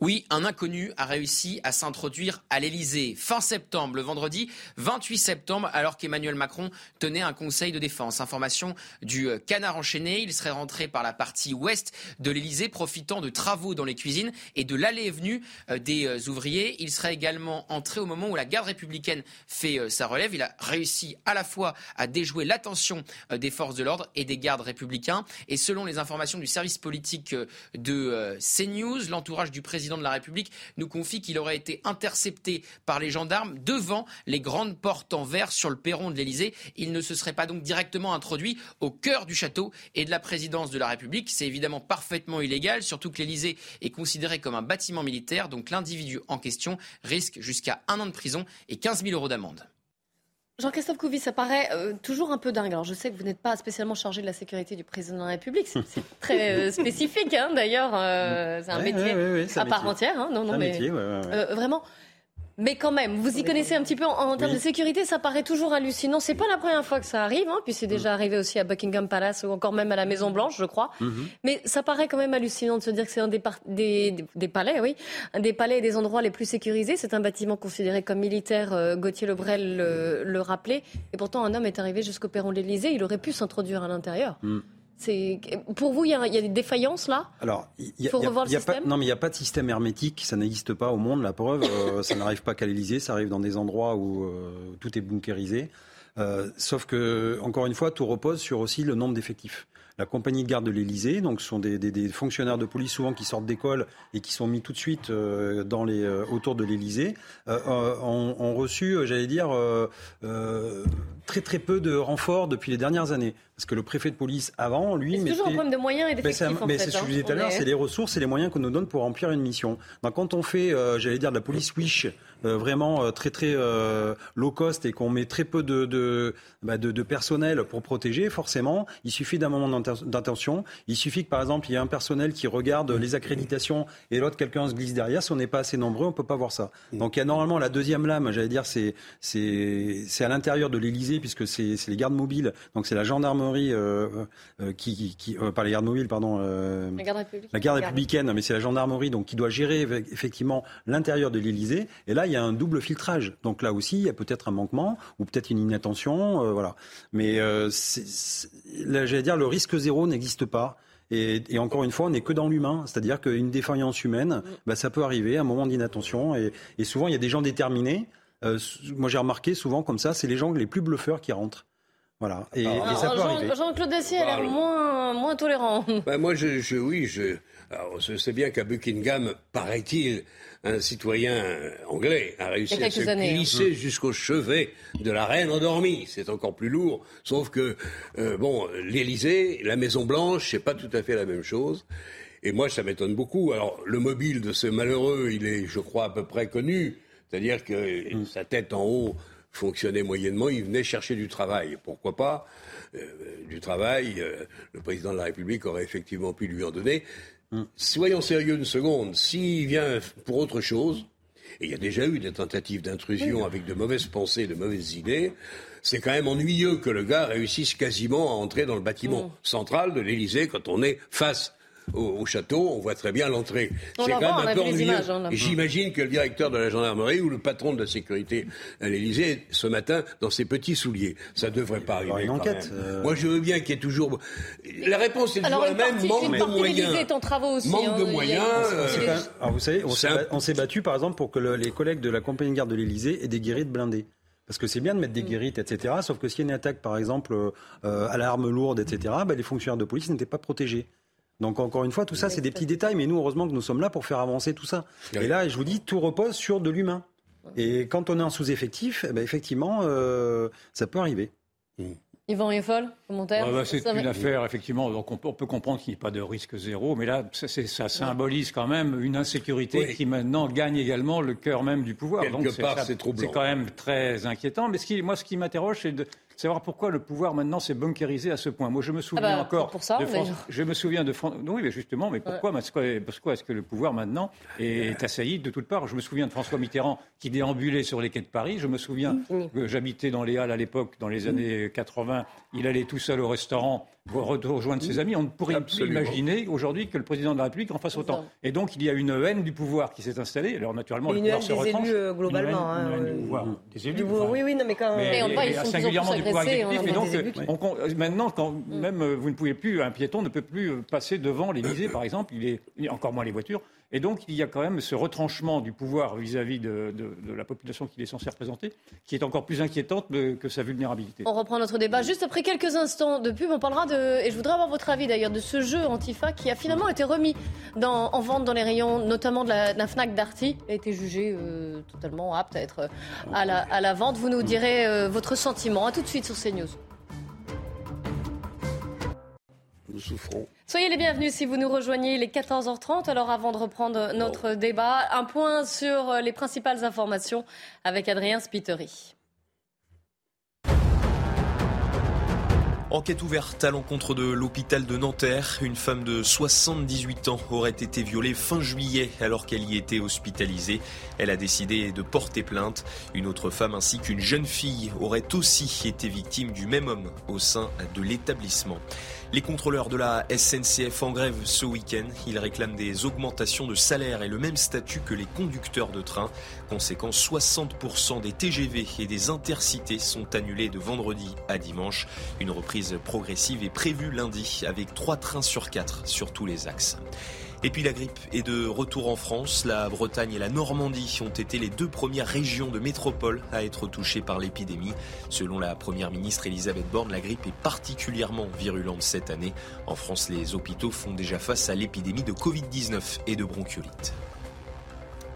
Oui, un inconnu a réussi à s'introduire à l'Elysée fin septembre, le vendredi 28 septembre, alors qu'Emmanuel Macron tenait un conseil de défense. Information du euh, canard enchaîné. Il serait rentré par la partie ouest de l'Elysée, profitant de travaux dans les cuisines et de l'allée et venue euh, des euh, ouvriers. Il serait également entré au moment où la garde républicaine fait sa relève. Il a réussi à la fois à déjouer l'attention des forces de l'ordre et des gardes républicains. Et selon les informations du service politique de CNews, l'entourage du président président de la République nous confie qu'il aurait été intercepté par les gendarmes devant les grandes portes en verre sur le perron de l'Elysée. Il ne se serait pas donc directement introduit au cœur du château et de la présidence de la République. C'est évidemment parfaitement illégal, surtout que l'Elysée est considéré comme un bâtiment militaire, donc l'individu en question risque jusqu'à un an de prison et 15 000 euros d'amende. Jean-Christophe Couvi, ça paraît euh, toujours un peu dingue. Alors, je sais que vous n'êtes pas spécialement chargé de la sécurité du président de la République. C'est très euh, *laughs* spécifique, hein, d'ailleurs. Euh, c'est un métier à part entière. Hein. Non, non, mais métier, vraiment. Mais quand même, vous y connaissez un petit peu en, termes de sécurité, ça paraît toujours hallucinant. C'est pas la première fois que ça arrive, hein, puis c'est déjà mm. arrivé aussi à Buckingham Palace ou encore même à la Maison Blanche, je crois. Mm-hmm. Mais ça paraît quand même hallucinant de se dire que c'est un des, des, des, palais, oui, un des palais et des endroits les plus sécurisés. C'est un bâtiment considéré comme militaire. Euh, Gauthier Lebrel le, le, rappelait. Et pourtant, un homme est arrivé jusqu'au perron de l'Élysée. Il aurait pu s'introduire à l'intérieur. Mm. Pour vous, il y, a, des défaillances là? Alors, il faut revoir le système? Non, mais il n'y a pas de système hermétique, ça n'existe pas au monde. La preuve, euh, *laughs* ça n'arrive pas qu'à l'Elysée, ça arrive dans des endroits où euh, tout est bunkérisé. Euh, sauf que, encore une fois, tout repose sur aussi le nombre d'effectifs la compagnie de garde de l'Elysée. Donc, ce sont des, fonctionnaires de police souvent qui sortent d'école et qui sont mis tout de suite euh, dans les, euh, autour de l'Elysée, euh, ont, reçu, j'allais dire, très très peu de renforts depuis les dernières années. Parce que le préfet de police, avant, lui... C'est toujours un problème de moyens et d'effectifs, Mais c'est ce que je disais tout à l'heure, c'est les ressources et les moyens qu'on nous donne pour remplir une mission. Donc, quand on fait, j'allais dire, de la police wish, vraiment euh, très très euh, low cost et qu'on met très peu de, de, bah, de, de, personnel pour protéger, forcément, il suffit d'un moment d'intention. Il suffit que, par exemple, il y ait un personnel qui regarde les accréditations et l'autre, quelqu'un se glisse derrière. Si on n'est pas assez nombreux, on peut pas voir ça. Donc, il y a normalement la deuxième lame, j'allais dire, c'est c'est à l'intérieur de l'Elysée, puisque c'est les gardes mobiles. Donc, c'est la gendarmerie euh, euh, qui, qui euh, pas les gardes mobiles, pardon. la garde républicaine. La garde républicaine, mais c'est la gendarmerie, donc qui doit gérer effectivement l'intérieur de l'Elysée. Et là, il y a un double filtrage. Donc là aussi, il y a peut-être un manquement ou peut-être une inattention, euh, voilà. Mais euh, j'allais dire, le risque zéro n'existe pas. Et, et, encore une fois, on n'est que dans l'humain, c'est-à-dire qu'une défaillance humaine, bah, ça peut arriver, un moment d'inattention, et, et, souvent il y a des gens déterminés. Euh, moi, j'ai remarqué souvent comme ça, c'est les gens les plus bluffeurs qui rentrent. Voilà, et, Alors, et ça peut Jean, arriver. Jean-Claude Dacier a l'air moins, moins tolérant. Ben moi, je, je, oui, je, alors, je sais bien qu'à Buckingham, paraît-il, un citoyen anglais a réussi à se années, glisser hein. jusqu'au chevet de la reine endormie. C'est encore plus lourd. Sauf que, euh, bon, l'Élysée, la Maison Blanche, c'est pas tout à fait la même chose. Et moi, ça m'étonne beaucoup. Alors, le mobile de ce malheureux, il est, je crois, à peu près connu. C'est-à-dire que Mm. sa tête en haut fonctionnait moyennement. Il venait chercher du travail. Pourquoi pas? Euh, Du travail, euh, le président de la République aurait effectivement pu lui en donner. Soyons sérieux une seconde. S'il vient pour autre chose, et il y a déjà eu des tentatives d'intrusion avec de mauvaises pensées, de mauvaises idées, c'est quand même ennuyeux que le gars réussisse quasiment à entrer dans le bâtiment central de l'Élysée quand on est face au, au château, on voit très bien l'entrée. On C'est la quand voit, même un peu ennuyeux. hein, J'imagine que le directeur de la gendarmerie ou le patron de la sécurité à l'Élysée ce matin dans ses petits souliers. Ça devrait pas arriver. une quand enquête, même. euh. Moi, je veux bien qu'il y ait toujours. La réponse est toujours Alors, la même. partie, Manque de moyens. l'Élysée est en travaux aussi. Manque hein. de moyens, euh, même- alors vous savez, on s'est battu par exemple pour que le- les collègues de la compagnie de garde de l'Elysée aient des guérites blindées. Parce que c'est bien de mettre des guérites, etc. Sauf que s'il y a une attaque, par exemple, euh, à l'arme lourde, etc., bah, les fonctionnaires de police n'étaient pas protégés. Donc encore une fois, tout ça, c'est des petits détails, mais nous, heureusement que nous sommes là pour faire avancer tout ça. Et là, je vous dis, tout repose sur de l'humain. Et quand on est en sous-effectif, eh ben, effectivement, euh, ça peut arriver. Yvan Rieffol, commentaire Ah bah, c'est va- une affaire, effectivement. Donc on peut, on peut comprendre qu'il n'y ait pas de risque zéro, mais là, ça, c'est- ça symbolise quand même une insécurité Oui. qui maintenant gagne également le cœur même du pouvoir. Quelque Donc part, c'est troublant. C'est quand même très inquiétant. Mais ce qui, moi, ce qui m'interroge, c'est de savoir pourquoi le pouvoir maintenant s'est bunkérisé à ce point. Moi, je me souviens Ah bah, encore pour ça, de France- d'ailleurs. Je me souviens de France. Oui, mais justement, mais pourquoi, est-ce que le pouvoir maintenant est assailli de toutes parts Je me souviens de François Mitterrand qui déambulait sur les quais de Paris. Je me souviens que j'habitais dans les Halles à l'époque, dans les années 80. Il allait tout seul au restaurant rejoindre ses amis. On ne pourrait Absolument. plus imaginer aujourd'hui que le président de la République en fasse autant. Et donc, il y a une haine du pouvoir qui s'est installée. Alors, naturellement, le pouvoir se retranche. élus, euh, globalement, Une haine- hein, une haine euh, du pouvoir des élus. Oui, oui, non, mais quand. mais, on ils sont singulièrement du pouvoir exécutif. Et donc, des on maintenant, quand même, vous ne pouvez plus, un piéton ne peut plus passer devant l'Élysée, par exemple, il est, encore moins les voitures. Et donc, il y a quand même ce retranchement du pouvoir vis-à-vis de, de- de la population qu'il est censé représenter, qui est encore plus inquiétante que sa vulnérabilité. On reprend notre débat juste après quelques instants de pub. On parlera de, et je voudrais avoir votre avis d'ailleurs, de ce jeu Antifa qui a finalement été remis dans- en vente dans les rayons, notamment de la, de la Fnac Darty, a été jugé euh, totalement apte à être euh, à la, à la vente. Vous nous direz euh, votre sentiment. À tout de suite sur CNews. Nous souffrons. Soyez les bienvenus si vous nous rejoignez les 14h30. Alors avant de reprendre notre débat, un point sur euh, les principales informations avec Adrien Spiteri. Enquête ouverte à l'encontre de l'hôpital de Nanterre. Une femme de 78 ans aurait été violée fin juillet alors qu'elle y était hospitalisée. Elle a décidé de porter plainte. Une autre femme ainsi qu'une jeune fille auraient aussi été victimes du même homme au sein de l'établissement. Les contrôleurs de la SNCF en grève ce week-end. Ils réclament des augmentations de salaire et le même statut que les conducteurs de train. Conséquence, 60% des TGV et des intercités sont annulés de vendredi à dimanche. Une reprise progressive est prévue lundi avec 3 trains sur 4 sur tous les axes. Et puis la grippe est de retour en France. La Bretagne et la Normandie ont été les deux premières régions de métropole à être touchées par l'épidémie. Selon la première ministre Elisabeth Borne, la grippe est particulièrement virulente cette année. En France, les hôpitaux font déjà face à l'épidémie de Covid-19 et de bronchiolite.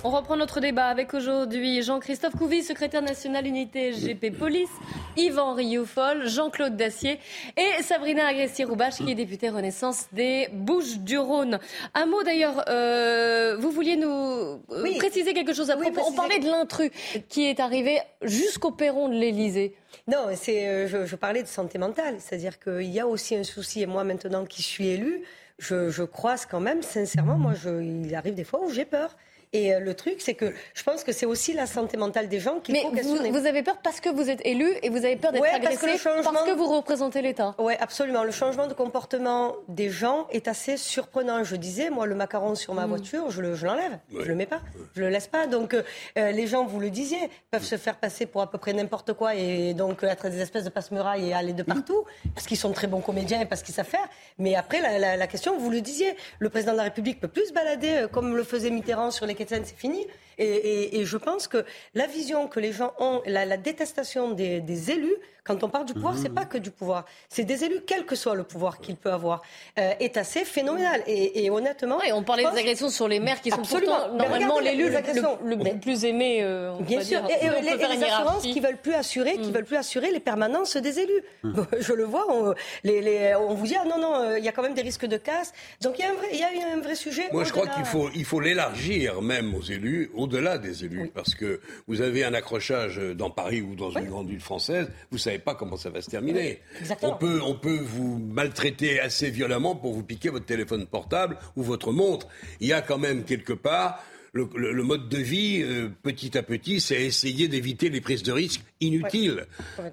On reprend notre débat avec aujourd'hui Jean-Christophe Couvi, secrétaire national unité GP Police, Yvan Rioufol, Jean-Claude Dacier et Sabrina Agresti-Roubache, qui est députée Renaissance des Bouches-du-Rhône. Un mot d'ailleurs, euh, vous vouliez nous préciser quelque chose à propos. On parlait de l'intrus qui est arrivé jusqu'au perron de l'Elysée. Non, c'est, euh, je, je, parlais de santé mentale, c'est-à-dire qu'il y a aussi un souci, et moi maintenant qui suis élue, je, je croise quand même, sincèrement, moi, je, il arrive des fois où j'ai peur. Et euh, le truc, c'est que je pense que c'est aussi la santé mentale des gens qui faut questionner. Vous, vous avez peur parce que vous êtes élu et vous avez peur d'être agressé parce que, vous représentez l'État. Oui, absolument. Le changement de comportement des gens est assez surprenant. Je disais, moi, le macaron sur ma mm. voiture, je l'enlève. Je, le, je le mets pas. Je le laisse pas. Donc, euh, euh, les gens, vous le disiez, peuvent se faire passer pour à peu près n'importe quoi et donc être des espèces de passe-murailles et aller de partout parce qu'ils sont très bons comédiens et parce qu'ils savent faire. Mais après, la, la, la, question, vous le disiez, le président de la République peut plus se balader comme le faisait Mitterrand sur les c'est fini. Et, je pense que la vision que les gens ont, la, détestation des, élus, quand on parle du pouvoir, ce c'est pas que du pouvoir, c'est des élus, quel que soit le pouvoir qu'il peut avoir, euh, est assez phénoménal. Et, honnêtement, et on parlait des agressions sur les maires qui sont pourtant normalement l'élu le, plus aimé. Euh, Bien sûr. Et, les, assurances qui veulent plus assurer, qui mm. veulent plus assurer les permanences des élus. Mm. *laughs* Je le vois. On, on vous dit ah non non, euh, il y a quand même des risques de casse. Donc il y a un vrai, il y a un vrai sujet. Moi, je crois qu'il faut il faut l'élargir même aux élus au-delà des élus, parce que vous avez un accrochage dans Paris ou dans une grande ville française, vous savez pas comment ça va se terminer. On peut, on peut vous maltraiter assez violemment pour vous piquer votre téléphone portable ou votre montre. Il y a quand même quelque part le, mode de vie, euh, petit à petit, c'est essayer d'éviter les prises de risques inutiles.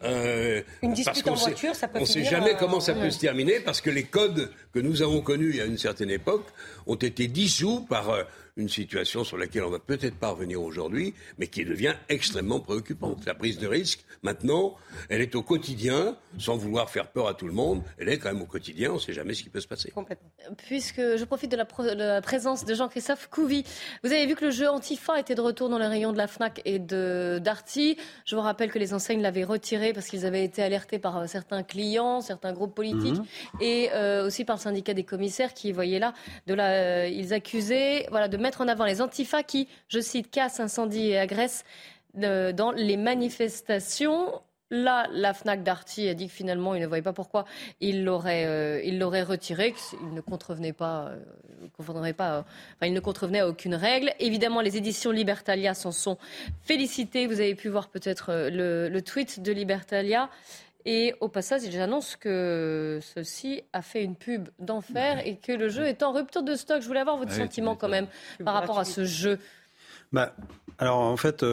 Euh, Une dispute en voiture, ça peut On ne sait jamais comment ça peut se terminer parce que les codes que nous avons connus a une certaine époque ont été dissous par euh, une situation sur laquelle on va peut-être pas revenir aujourd'hui, mais qui devient extrêmement préoccupante. La prise de risque, maintenant, elle est au quotidien, sans vouloir faire peur à tout le monde. Elle est quand même au quotidien, on ne sait jamais ce qui peut se passer. Complètement. Puisque je profite de la, présence de Jean-Christophe Couvi. Vous avez vu que le jeu Antifa était de retour dans les rayons de la FNAC et de Darty. Je vous rappelle que les enseignes l'avaient retiré parce qu'ils avaient été alertés par euh, certains clients, certains groupes politiques mhm. et euh, aussi par le syndicat des commissaires qui voyaient là, de la, euh, ils accusaient voilà, de mettre en avant les Antifa qui, je cite, cassent, incendient et agressent dans les manifestations. Là, la FNAC Darty a dit que finalement, il ne voyait pas pourquoi il l'aurait, euh, il retiré, qu'il ne contrevenait pas, euh, pas euh, il ne contrevenait à aucune règle. Évidemment, les éditions Libertalia s'en sont félicitées. Vous avez pu voir peut-être le, tweet de Libertalia. Et au passage, j'annonce que ceci a fait une pub d'enfer et que le jeu est en rupture de stock. Je voulais avoir votre sentiment quand même par rapport à ce jeu. Bah, alors en fait,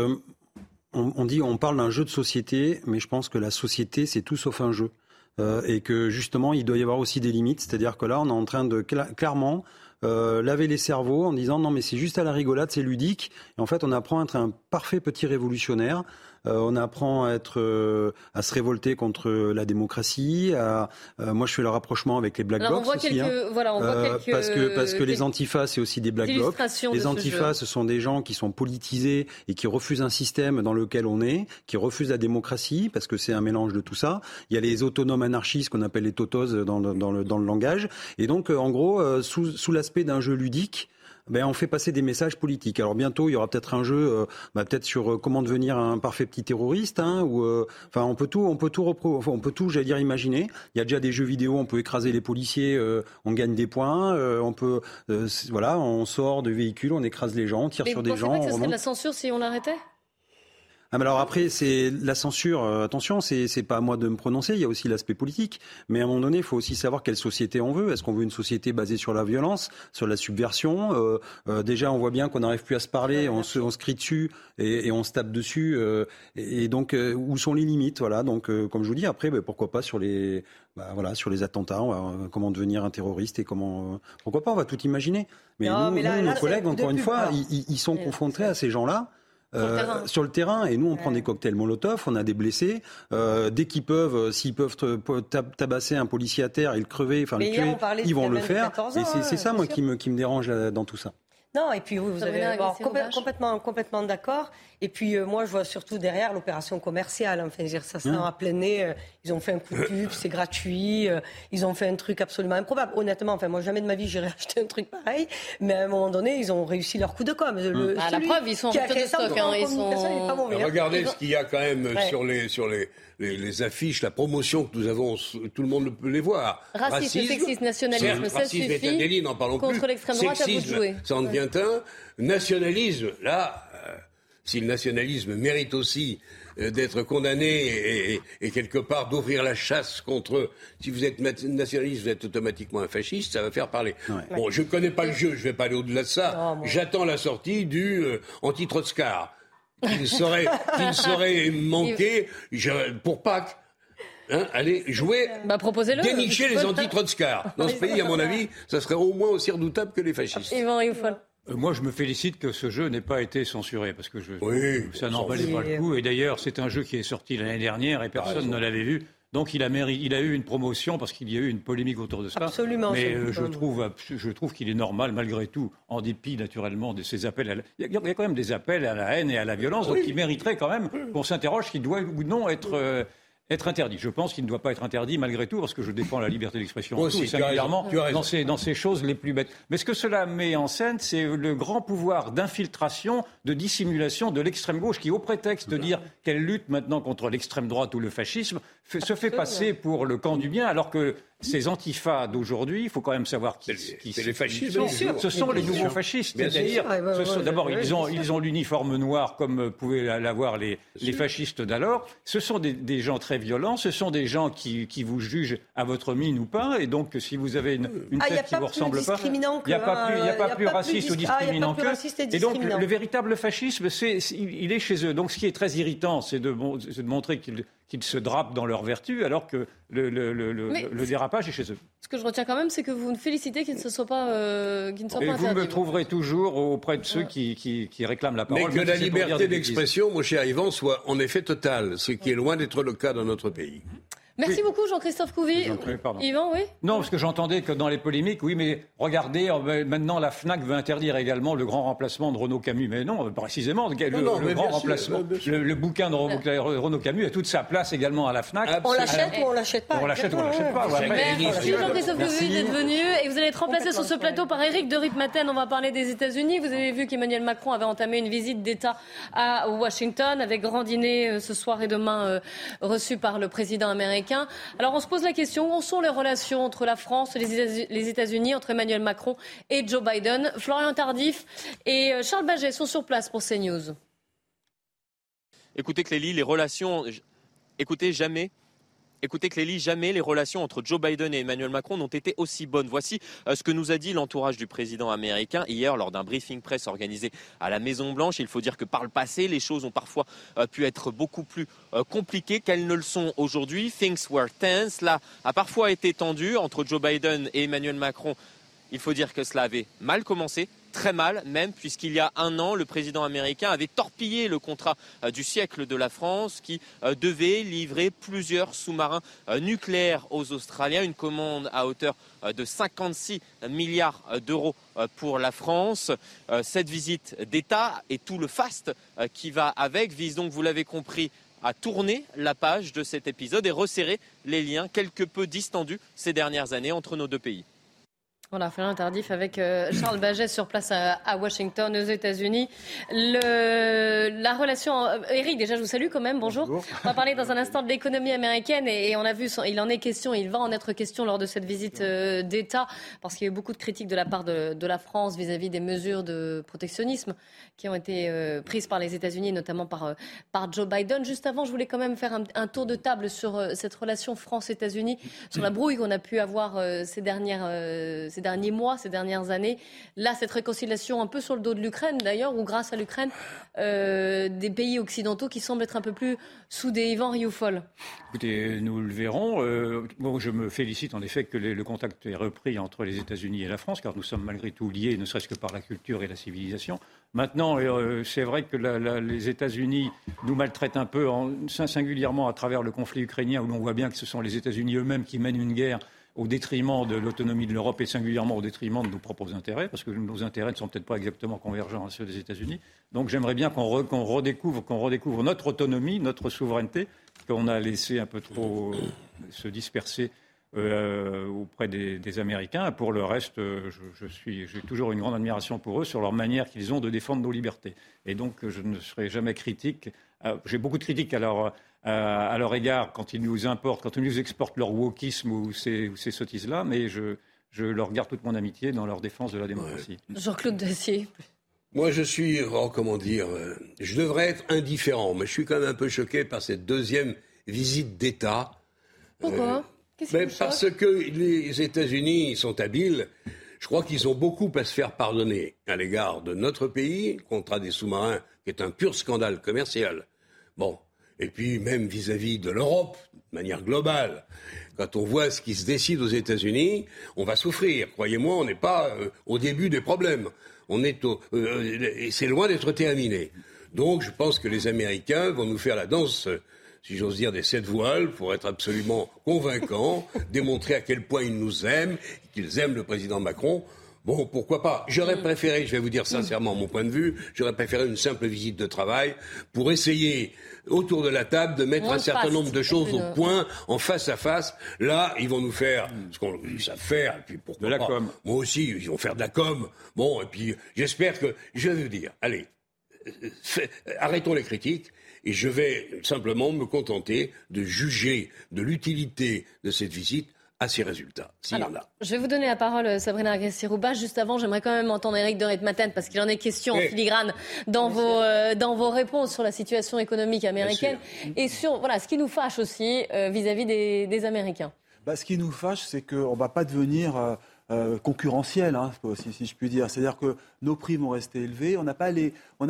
on, dit, on parle d'un jeu de société, mais je pense que la société, c'est tout sauf un jeu. Euh, et que justement, il doit y avoir aussi des limites. C'est-à-dire que là, on est en train de clairement euh, laver les cerveaux en disant non mais c'est juste à la rigolade, c'est ludique. Et en fait, on apprend à être un parfait petit révolutionnaire euh, on apprend à être, euh, à se révolter contre la démocratie. À, euh, moi, je fais le rapprochement avec les black blocs aussi. Hein. Voilà, on voit quelques, parce que parce que les antifas, c'est aussi des black blocs. Les antifas, ce, sont des gens qui sont politisés et qui refusent un système dans lequel on est, qui refusent la démocratie parce que c'est un mélange de tout ça. Il y a les autonomes anarchistes qu'on appelle les totos dans, dans, le, dans le langage. Et donc, en gros, sous, sous l'aspect d'un jeu ludique, ben, on fait passer des messages politiques. Alors bientôt, il y aura peut-être un jeu, euh, bah, peut-être sur euh, comment devenir un parfait petit terroriste, hein, ou euh, enfin on peut tout, on peut tout, repro on peut tout, j'allais dire imaginer. Il y a déjà des jeux vidéo, on peut écraser les policiers, on gagne des points, on peut, voilà, on sort de véhicules, on écrase les gens, on tire sur des gens. Mais que ce serait de la censure si on l'arrêtait? Ah, alors après, c'est la censure. Euh, attention, c'est c'est pas à moi de me prononcer. Il y a aussi l'aspect politique. Mais à un moment donné, il faut aussi savoir quelle société on veut. Est-ce qu'on veut une société basée sur la violence, sur la subversion euh, euh, Déjà, on voit bien qu'on n'arrive plus à se parler. On se, on se crie dessus et, et, on se tape dessus. et, donc, où sont les limites Voilà. Donc, comme je vous dis, après, ben, pourquoi pas sur les bah, voilà, sur les attentats, comment devenir un terroriste et comment. pourquoi pas On va tout imaginer. Mais, nous, nos collègues, encore une fois, ils, ils, sont confrontés à ces gens-là. Euh, sur, le terrain. Et nous, on prend des cocktails Molotov, on a des blessés. Euh, dès qu'ils peuvent, euh, s'ils peuvent tabasser un policier à terre et le crever, enfin le tuer, ils vont le faire. et c'est ça, moi, qui me, qui me dérange dans tout ça. Non, et puis vous avez complètement, complètement d'accord. Et puis euh, moi, je vois surtout derrière l'opération commerciale. Enfin, dire, ça sent hein à plein nez. Euh, ils ont fait un coup de pub, c'est gratuit. Euh, ils ont fait un truc absolument improbable. Honnêtement, enfin, moi, jamais de ma vie, j'irai *laughs* acheter un truc pareil. Mais à un moment donné, ils ont réussi leur coup de com. Le, ah, la preuve, ils sont en de stock. Hein, ils sont... Regardez ce qu'il y a quand même sur les sur les, les, affiches, la promotion que nous avons. Tout le monde peut les voir. Racisme, sexisme, nationalisme, ça suffit. Délit, n'en parlons Contre l'extrême droite, à vous de jouer. Ça en devient Nationalisme, là, si le nationalisme mérite aussi euh, d'être condamné et, quelque part d'ouvrir la chasse contre. Si vous êtes nationaliste, vous êtes automatiquement un fasciste, ça va faire parler. Bon, je ne connais pas le jeu, je ne vais pas aller au-delà de ça. J'attends la sortie du euh, anti-Trotskar, qui ne saurait, qui saurait *laughs* manquer pour Pâques. Hein, allez jouer, bah, dénicher les anti-Trotskar. Dans ce pays, à mon avis, ça serait au moins aussi redoutable que les fascistes. Euh, moi, je me félicite que ce jeu n'ait pas été censuré, parce que je, ça n'en valait pas le coup. Et d'ailleurs, c'est un jeu qui est sorti l'année dernière et personne ne l'avait vu. Donc il a, il a eu une promotion parce qu'il y a eu une polémique autour de ça. Absolument. Mais euh, je, trouve, je trouve qu'il est normal, malgré tout, en dépit naturellement de ces appels. À il, y a, quand même des appels à la haine et à la violence, donc il mériterait quand même qu'on s'interroge s'il doit ou non être. Euh, être interdit. Je pense qu'il ne doit pas être interdit malgré tout, parce que je défends la liberté d'expression tout, et singulièrement dans ces, dans ces choses les plus bêtes. Mais ce que cela met en scène, c'est le grand pouvoir d'infiltration, de dissimulation de l'extrême gauche, qui, au prétexte de dire qu'elle lutte maintenant contre l'extrême droite ou le fascisme, se fait passer pour le camp du bien, alors que ces antifas d'aujourd'hui, il faut quand même savoir qui, qui c'est les fascistes. ce sont les nouveaux fascistes. C'est-à-dire, d'abord, ils ont, ils ont l'uniforme noir comme pouvaient l'avoir les, les fascistes d'alors. Ce sont des, des, gens très violents. Ce sont des gens qui, qui, vous jugent à votre mine ou pas. Et donc, si vous avez une, une ah, tête qui vous ressemble pas, il n'y a pas plus, il y a pas plus raciste ou discriminant que. Et donc, le véritable fascisme, c'est, il est chez eux. Donc, ce qui est très irritant, c'est de, de montrer qu'ils qu'ils se drapent dans leur vertu alors que le, le, le, le, dérapage est chez eux. Ce que je retiens quand même, c'est que vous me félicitez qu'ils ne soient pas, euh, ne soient Et vous me trouverez toujours auprès de ceux qui, qui, qui, réclament la parole. Mais que la liberté d'expression, mon cher Yvan, soit en effet totale, ce qui est loin d'être le cas dans notre pays. Merci beaucoup Jean-Christophe Couvi. Yvan, oui Non, parce que j'entendais que dans les polémiques, oui, mais regardez, euh, maintenant la FNAC veut interdire également le grand remplacement de Renaud Camus. Mais non, précisément, le, grand remplacement, le, bouquin de Renaud, Camus a toute sa place également à la FNAC. On l'achète ou on l'achète pas On l'achète ou on l'achète pas. Merci Jean-Christophe Couvi d'être venu. Et vous allez être remplacé sur ce plateau par Eric de Ritmaten. On va parler des États-Unis. Vous avez vu qu'Emmanuel Macron avait entamé une visite d'État à Washington avec grand dîner euh, ce soir et demain euh, reçu par le président américain. Alors on se pose la question, où sont les relations entre la France les États-Unis, entre Emmanuel Macron et Joe Biden? Florian Tardif et euh, Charles Baget sont sur place pour CNews. Écoutez Clélie, les relations, écoutez jamais Écoutez Clélie, jamais les relations entre Joe Biden et Emmanuel Macron n'ont été aussi bonnes. Voici euh, ce que nous a dit l'entourage du président américain hier lors d'un briefing presse organisé à la Maison Blanche. Il faut dire que par le passé, les choses ont parfois euh, pu être beaucoup plus euh, compliquées qu'elles ne le sont aujourd'hui. Things were tense. Là a parfois été tendu entre Joe Biden et Emmanuel Macron. Il faut dire que cela avait mal commencé très mal même, puisqu'il y a un an, le président américain avait torpillé le contrat euh, du siècle de la France qui euh, devait livrer plusieurs sous-marins euh, nucléaires aux Australiens, une commande à hauteur de 56 milliards d'euros pour la France. Cette visite d'État et tout le faste qui va avec vise donc, vous l'avez compris, à tourner la page de cet épisode et resserrer les liens quelque peu distendus ces dernières années entre nos deux pays. Voilà, Fernand Tardif avec euh, Charles Baget sur place à, Washington, aux États-Unis. La relation. Euh, Eric, déjà, je vous salue quand même. Bonjour. On va parler dans un instant de l'économie américaine et, on a vu, il en est question, il va en être question lors de cette visite euh, d'État, parce qu'il y a eu beaucoup de critiques de la part de, la France vis-à-vis des mesures de protectionnisme qui ont été prises par les États-Unis, notamment par, par Joe Biden. Juste avant, je voulais quand même faire un, tour de table sur cette relation France-États-Unis, sur la brouille qu'on a pu avoir ces dernières ces derniers mois, ces dernières années. Là, cette réconciliation un peu sur le dos de l'Ukraine, d'ailleurs, ou grâce à l'Ukraine, euh, des pays occidentaux qui semblent être un peu plus soudés. Yvan Rioufol. Écoutez, nous le verrons. Euh, bon, je me félicite en effet que le contact est repris entre les États-Unis et la France, car nous sommes malgré tout liés, ne serait-ce que par la culture et la civilisation. Maintenant, euh, c'est vrai que les États-Unis nous maltraitent un peu, en, singulièrement à travers le conflit ukrainien, où l'on voit bien que ce sont les États-Unis eux-mêmes qui mènent une guerre au détriment de l'autonomie de l'Europe et singulièrement au détriment de nos propres intérêts, parce que nos intérêts ne sont peut-être pas exactement convergents à ceux des États-Unis. Donc j'aimerais bien qu'on redécouvre, notre autonomie, notre souveraineté, qu'on a laissé un peu trop *coughs* se disperser euh, auprès des, Américains. Pour le reste, euh, j'ai toujours une grande admiration pour eux sur leur manière qu'ils ont de défendre nos libertés. Et donc, je ne serai jamais critique. Euh, j'ai beaucoup de critiques à à leur égard quand ils nous importent, quand ils nous exportent leur wokisme ou ces, ces sottises-là, mais je, je leur garde toute mon amitié dans leur défense de la démocratie. Jean-Claude Dacier. Moi, je suis, oh, comment dire, je devrais être indifférent, mais je suis quand même un peu choqué par cette deuxième visite d'État. Pourquoi? Parce que les États-Unis sont habiles. Je crois qu'ils ont beaucoup à se faire pardonner à l'égard de notre pays, contrat des sous-marins, qui est un pur scandale commercial. Bon. Et puis, même vis-à-vis de l'Europe, de manière globale. Quand on voit ce qui se décide aux États-Unis, on va souffrir. Croyez-moi, on n'est pas euh, au début des problèmes. On est au, euh, c'est loin d'être terminé. Donc, je pense que les Américains vont nous faire la danse si j'ose dire, des sept voiles pour être absolument convaincants, *laughs* démontrer à quel point ils nous aiment, qu'ils aiment le président Macron. Bon, pourquoi pas J'aurais préféré, je vais vous dire sincèrement mon point de vue, j'aurais préféré une simple visite de travail pour essayer autour de la table de mettre un certain nombre de choses au point en face à face. Là, ils vont nous faire ce qu'on savent faire. Et puis pourquoi de la com. Moi aussi, ils vont faire de la com. Bon, et puis j'espère que je vais vous dire, allez, arrêtons les critiques et je vais simplement me contenter de juger de l'utilité de cette visite à ses résultats, s'il y en a. Je vais vous donner la parole, Sabrina Agresti-Rouba. Juste avant, j'aimerais quand même entendre Eric de Matin, parce qu'il en est question en filigrane dans vos, euh, dans vos réponses sur la situation économique américaine et sur voilà, ce qui nous fâche aussi euh, vis-à-vis des, Américains. Bah, ce qui nous fâche, c'est qu'on ne va pas devenir... Euh, euh, concurrentiel, hein, si, je puis dire. C'est-à-dire que nos prix vont rester élevés. On n'a pas,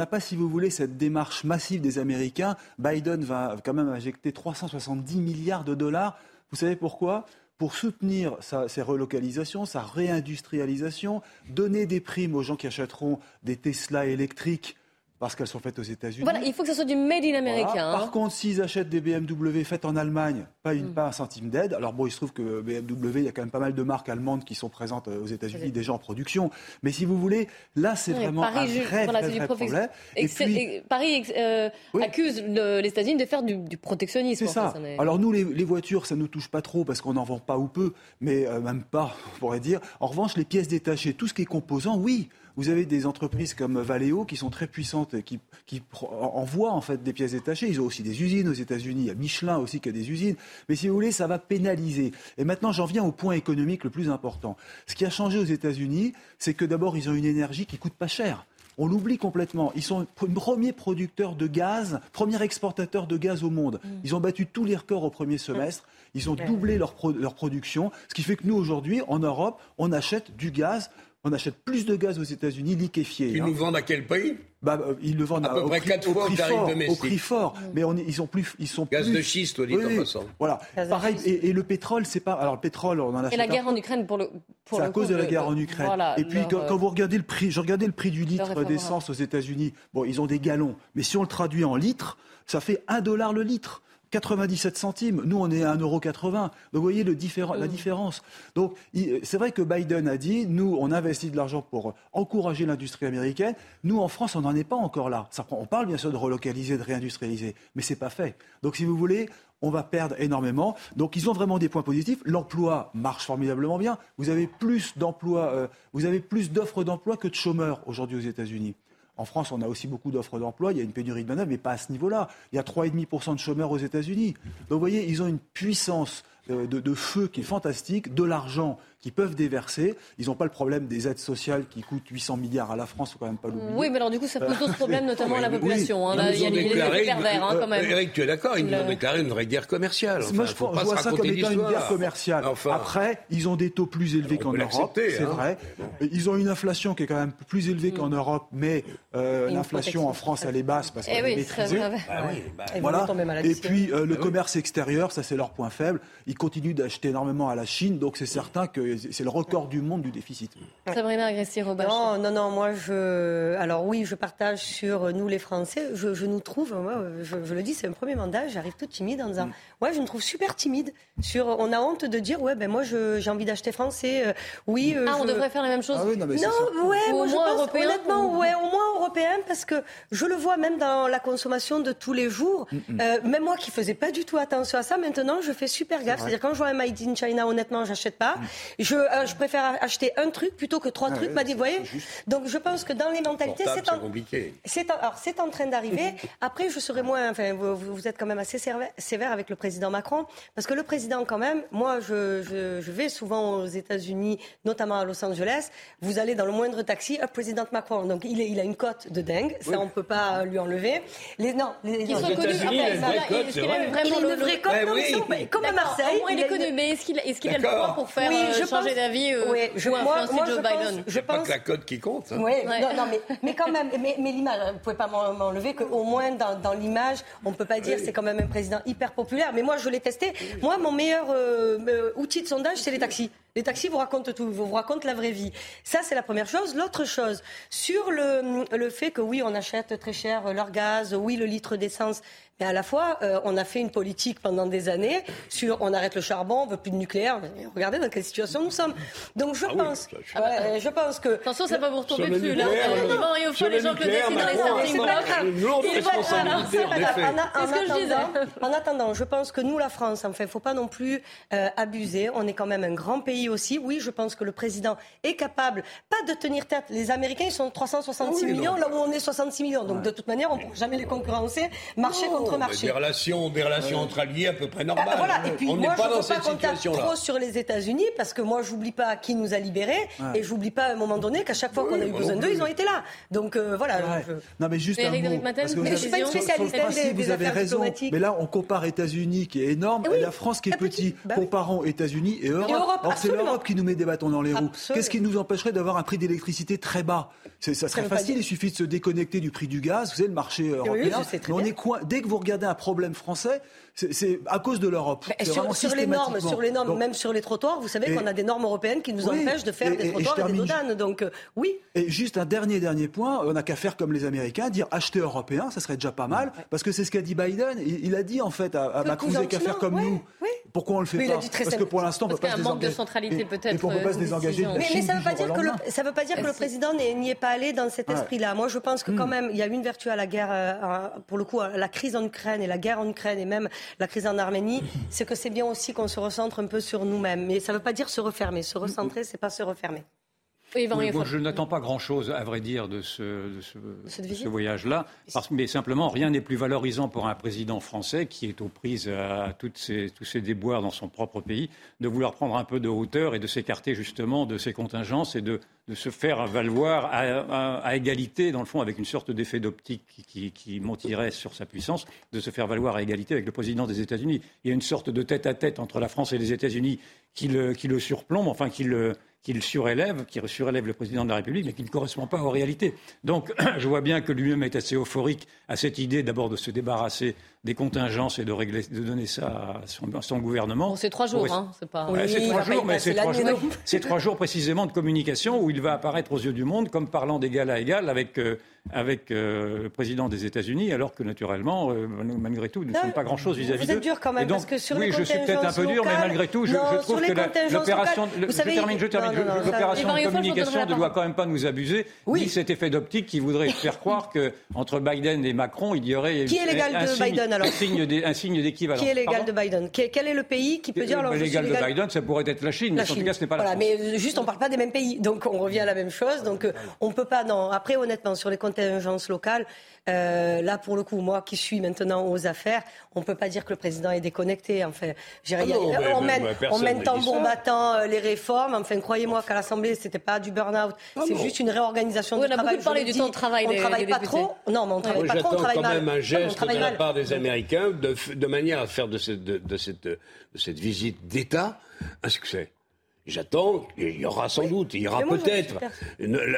pas, si vous voulez, cette démarche massive des Américains. Biden va quand même injecter 370 milliards de dollars. Vous savez pourquoi? Pour soutenir ces relocalisations, sa réindustrialisation, donner des primes aux gens qui achèteront des Tesla électriques parce qu'elles sont faites aux États-Unis. Voilà, il faut que ce soit du made in américain. Par contre, s'ils achètent des BMW faites en Allemagne, pas, une, mm. pas un centime d'aide. Alors bon, il se trouve que BMW, il y a quand même pas mal de marques allemandes qui sont présentes euh, aux États-Unis, déjà en production. Mais si vous voulez, là, c'est vraiment un vrai, vrai, problème. Et puis, Paris euh, accuse les États-Unis de faire du, protectionnisme. C'est ça. Alors nous, les, voitures, ça nous touche pas trop parce qu'on n'en vend pas ou peu, mais euh, même pas, *laughs* on pourrait dire. En revanche, les pièces détachées, tout ce qui est composant, oui. Vous avez des entreprises comme Valeo qui sont très puissantes et qui, qui envoient en fait des pièces détachées. Ils ont aussi des usines aux États-Unis. Il y a Michelin aussi qui a des usines. Mais si vous voulez, ça va pénaliser. Et maintenant, j'en viens au point économique le plus important. Ce qui a changé aux États-Unis, c'est que d'abord, ils ont une énergie qui coûte pas cher. On l'oublie complètement. Ils sont premier producteur de gaz, premier exportateur de gaz au monde. Mm. Ils ont battu tous les records au premier semestre. Ils ont doublé leur, leur production. Ce qui fait que nous, aujourd'hui, en Europe, on achète du gaz on achète plus de gaz aux États-Unis liquéfié. Ils hein. nous vendent à quel prix? Bah, euh, ils le vendent à, peu près prix, 4 fois au, prix fort, au prix fort. Mais on ils sont plus, ils sont gaz de schiste, on dit en passant. Voilà. Pareil. Et, le pétrole, c'est pas. Alors le pétrole, on en achète. Et la guerre en Ukraine pour le. C'est à cause de la guerre en Ukraine. et puis quand, vous regardez le prix, je regardais le prix du litre d'essence aux États-Unis. Bon, ils ont des galons, mais si on le traduit en litres, ça fait 1 dollar le litre. 97 centimes. Nous, on est à 1,80€. Donc, vous voyez le la différence. Donc, c'est vrai que Biden a dit, nous, on investit de l'argent pour encourager l'industrie américaine. Nous, en France, on n'en est pas encore là. on parle bien sûr de relocaliser, de réindustrialiser, mais ce n'est pas fait. Donc, si vous voulez, on va perdre énormément. Donc ils ont vraiment des points positifs. L'emploi marche formidablement bien. Vous avez plus d'emplois, euh, vous avez plus d'offres d'emploi que de chômeurs aujourd'hui aux États-Unis. En France, on a aussi beaucoup d'offres d'emploi, il y a une pénurie de main mais pas à ce niveau-là. Il y a 3,5% de chômeurs aux États-Unis. Donc vous voyez, ils ont une puissance euh, de, feu qui est fantastique, de l'argent qu'ils peuvent déverser. Ils n'ont pas le problème des aides sociales qui coûtent 800 milliards à la France, faut quand même pas l'oublier. Oui, mais alors du coup, ça pose d'autres problèmes, *laughs* notamment à la population. Hein. il y a les pervers, hein, quand même. Eric, tu es d'accord Ils nous ont déclaré une vraie guerre commerciale. Moi, je, vois ça comme étant une guerre commerciale. Après, ils ont des taux plus élevés qu'en Europe, c'est hein. vrai. Ils ont une inflation qui est quand même plus élevée qu'en mm. Europe, mais euh, l'inflation en France, elle est basse parce eh qu'elle est maîtrisée. Ah voilà. Et puis, euh, le commerce extérieur, ça c'est leur point faible. Ils continue d'acheter énormément à la Chine, donc c'est certain que c'est le record du monde du déficit. Sabrina Agresti-Robach. Non, non, non, moi, je... Alors oui, je partage sur nous les Français. Je, nous trouve, moi, je, le dis, c'est un premier mandat, j'arrive tout timide en disant, ouais, je nous trouve super timide. Sur, on a honte de dire, ouais, ben moi, j'ai envie d'acheter français. Euh, oui. Euh, ah, on devrait faire la même chose. Ah, oui, non, mais non ouais, moi, je pense, européen, honnêtement, ouais, au moins européen, parce que je le vois même dans la consommation de tous les jours. Mm, mm. Euh, même moi qui faisais pas du tout attention à ça, maintenant, je fais super gaffe. C'est-à-dire quand je vois un Made in China, honnêtement, j'achète pas. Mm. Je, je préfère acheter un truc plutôt que trois ah trucs. m'a dit, vous voyez. Donc je pense que dans les mentalités, c'est en... compliqué. C'est alors c'est en train d'arriver. *laughs* Après, je serai moins. Enfin, vous, vous, êtes quand même assez sévère avec le président Macron, parce que le président, quand même, moi, je, je, vais souvent aux États-Unis, notamment à Los Angeles. Vous allez dans le moindre taxi, un président Macron. Donc il, est, il a une cote de dingue. Ça, on peut pas lui enlever. Les non, les, Ils sont connus. il a une vraie cote, une vraie cote, comme à Marseille. Il est connu, mais est-ce qu'il est qu'il a le pouvoir pour faire euh, changer d'avis euh, ou influencer Joe Biden? Je pense pas que la cote qui compte. Hein. Oui, non, mais, mais quand même, mais, l'image, vous ne pouvez pas m'enlever qu'au moins dans, dans l'image, on ne peut pas dire que c'est quand même un président hyper populaire. Mais moi, je l'ai testé. Moi, mon meilleur euh, outil de sondage, c'est les taxis. Les taxis vous racontent tout, vous racontent la vraie vie. Ça, c'est la première chose. L'autre chose, sur le, le fait que oui, on achète très cher leur gaz, oui, le litre d'essence, mais à la fois, euh, on a fait une politique pendant des années sur on arrête le charbon, on veut plus de nucléaire. Regardez dans quelle situation nous sommes. Donc je ah pense, je pense que attention, ça va vous retomber dessus. Là, il faut les gens que le décident dans les blocks. En attendant, je pense que nous, la France, enfin, il faut pas non plus euh, abuser. On est quand même un grand pays aussi. Oui, je pense que le président est capable, pas de tenir tête. Les Américains, ils sont 366 millions, là où on est 66 millions. Donc de toute manière, on ne pourra jamais les concurrencer. Marché contre des relations, des relations entre alliés à peu près normales. Bah, voilà. Et puis on moi, pas je dans cette situation-là. trop sur les États-Unis parce que moi, j'oublie pas qui nous a libérés et j'oublie pas à un moment donné qu'à chaque fois qu'on a eu besoin d'eux, ils ont été là. Donc euh, voilà. Non, mais juste un mot. Parce que mais je suis pas une spécialiste des, vous avez raison. Mais là, on compare États-Unis qui est énorme et la France qui est petit. Bah Comparons États-Unis et Europe. Or, c'est l'Europe qui nous met des bâtons dans les roues. Qu'est-ce qui nous empêcherait d'avoir un prix d'électricité très bas? Ça serait facile. Il suffit de se déconnecter du prix du gaz. Vous savez, le marché européen. On est dès que vous regardez un problème français, c'est à cause de l'Europe. Sur, les normes, sur les normes, même sur les trottoirs, vous savez qu'on a des normes européennes qui nous empêchent de faire des trottoirs et, des dodanes. Donc euh, oui. Et juste un dernier dernier point, on n'a qu'à faire comme les Américains, dire acheter européen, ça serait déjà pas mal, parce que c'est ce qu'a dit Biden. Il, a dit en fait à, à Macron, vous qu'à faire comme nous. Pourquoi on le fait pas Parce que pour l'instant, on peut pas se désengager. de centralité peut-être. peut pas se désengager. Mais ça ne veut pas dire que le président n'y est pas allé dans cet esprit-là. Moi, je pense que quand hmm. même, il y a une vertu à la guerre, euh, pour le coup, la crise en Ukraine et la guerre en Ukraine et même la crise en Arménie, c'est que c'est bien aussi qu'on se recentre un peu sur nous-mêmes. Mais ça ne veut pas dire se refermer. Se recentrer, c'est pas se refermer. Je n'attends pas grand-chose, à vrai dire, de ce, ce, voyage-là. Mais simplement, rien n'est plus valorisant pour un président français qui est aux prises à toutes ces, tous ces déboires dans son propre pays, de vouloir prendre un peu de hauteur et de s'écarter justement de ces contingences et de, de se faire valoir à, égalité, dans le fond, avec une sorte d'effet d'optique qui, qui, montirait sur sa puissance, de se faire valoir à égalité avec le président des États-Unis. Il y a une sorte de tête-à-tête entre la France et les États-Unis qui le, qui le surplombe, enfin qui le, qu'il surélève, qui surélève le président de la République, mais qui ne correspond pas aux réalités. Donc, *clears throat* je vois bien que lui-même est assez euphorique à cette idée d'abord de se débarrasser des contingences et de, régler, de donner ça à son, gouvernement. c'est trois jours, hein, c'est pas. c'est trois jours, mais c'est trois jours, c'est trois jours précisément de communication où il va apparaître aux yeux du monde comme parlant d'égal à égal avec. Euh, avec euh, le président des États-Unis, alors que naturellement, euh, malgré tout, nous ne sommes pas grand-chose vis-à-vis d'eux. Vous êtes dur quand même, donc, parce que sur oui, les je suis peut-être un peu dur, mais malgré tout, je, je trouve que l'opération, je termine, je termine, l'opération de communication ne doit quand même pas nous abuser, oui. ni cet effet d'optique qui voudrait *laughs* faire croire que entre Biden et Macron, il y aurait qui est l'égal de Biden alors un signe d'équivalence. Qui est l'égal de Biden? Quel est le pays qui peut dire alors L'égal de Biden, ça pourrait être la Chine, mais en tout cas, ce n'est pas la France. Mais juste, on ne parle pas des mêmes pays, donc on revient à la même chose. Donc euh, on ne peut pas. Non, après, honnêtement, sur les contingences locales. Euh, là, pour le coup, moi qui suis maintenant aux affaires, on ne peut pas dire que le président est déconnecté. Enfin, ah on, mène, on mène tambour battant euh, les réformes. Enfin, croyez-moi qu'à l'Assemblée, c'était pas du burn-out. Ah c'est juste une réorganisation du travail. On a parlé du temps de travail. On ne travaille pas trop. Non, mais on travaille pas trop. On travaille quand même un geste de la part des Américains de, manière à faire de cette, de cette, de cette visite d'État un succès. J'attends, il y aura sans doute, il y aura peut-être.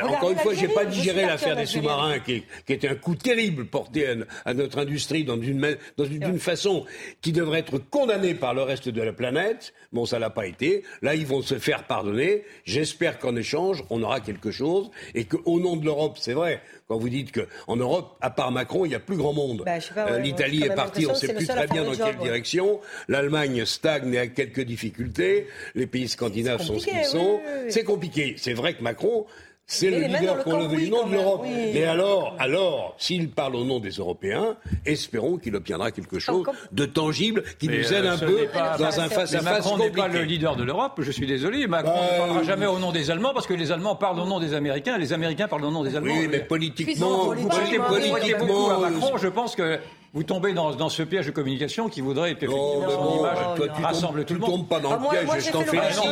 Encore une fois, j'ai pas digéré l'affaire des sous-marins, qui, qui, était un coup terrible porté à, notre industrie dans une, dans une, façon qui devrait être condamnée par le reste de la planète. Bon, ça l'a pas été. Là, ils vont se faire pardonner. J'espère qu'en échange, on aura quelque chose et qu'au nom de l'Europe, c'est vrai, quand vous dites qu'en Europe, à part Macron, il n'y a plus grand monde. Bah, euh, L'Italie est partie, on ne sait plus très bien dans quelle direction. L'Allemagne stagne et a quelques difficultés. Les pays scandinaves sont ce qu'ils sont. C'est compliqué. C'est vrai que Macron, c'est le leader qu'on le veut du nom de l'Europe. Mais alors, alors, s'il parle au nom des Européens, espérons qu'il obtiendra quelque chose de tangible qui nous aide euh, un peu dans un face à face Macron n'est pas le leader de l'Europe. Je suis désolé. Macron ne bah, parlera jamais au nom des Allemands parce que les Allemands parlent au nom des Américains. Les Américains parlent au nom des Allemands. Oui, mais politiquement, politiquement, politiquement, Macron, je pense que vous tombez dans, dans, ce piège de communication qui voudrait effectivement son image toi, tu rassemble tout le monde. Tu tombes pas dans le ah, piège, je t'en félicite.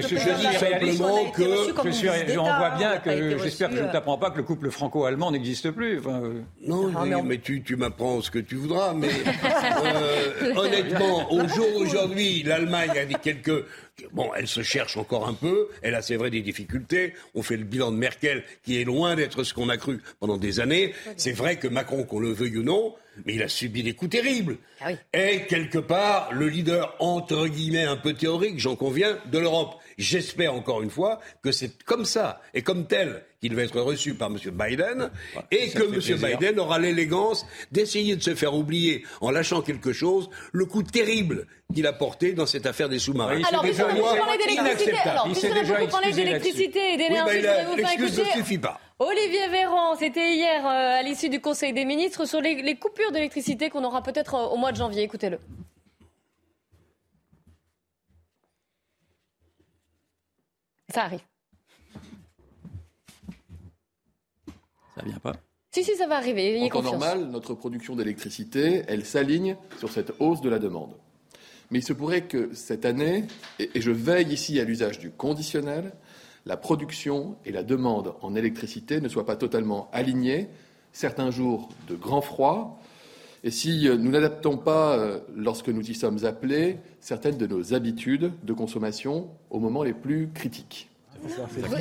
Je, je, dis simplement que je suis, on voit bien que j'espère que je ne t'apprends pas que le couple franco-allemand n'existe plus. Euh. non, non, mais tu, tu m'apprends ce que tu voudras. Mais *laughs* euh, honnêtement, au jour d'aujourd'hui, l'Allemagne a dit quelques Bon, elle se cherche encore un peu, elle a c'est vrai des difficultés, on fait le bilan de Merkel qui est loin d'être ce qu'on a cru pendant des années. C'est vrai que Macron, qu'on le veuille ou non, mais il a subi des coups terribles. Ah Et quelque part, le leader, entre guillemets, un peu théorique, j'en conviens, de l'Europe. J'espère encore une fois que c'est comme ça et comme tel qu'il va être reçu par M. Biden et que M. Biden aura l'élégance d'essayer de se faire oublier en lâchant quelque chose le coup terrible qu'il a porté dans cette affaire des sous-marins. Alors, puisque vous parlez d'électricité, et d'énergie, oui, bah, ne suffit pas. Olivier Véran, c'était hier euh, à l'issue du Conseil des ministres sur les, coupures d'électricité qu'on aura peut-être euh, au mois de janvier. Écoutez-le. Ça arrive. Ça vient pas? Si, si, ça va arriver. En temps normal, notre production d'électricité, elle s'aligne sur cette hausse de la demande. Mais il se pourrait que cette année, et je veille ici à l'usage du conditionnel, la production et la demande en électricité ne soient pas totalement alignées, certains jours de grand froid, et si euh, nous n'adaptons pas, euh, lorsque nous y sommes appelés, certaines de nos habitudes de consommation aux moments les plus critiques.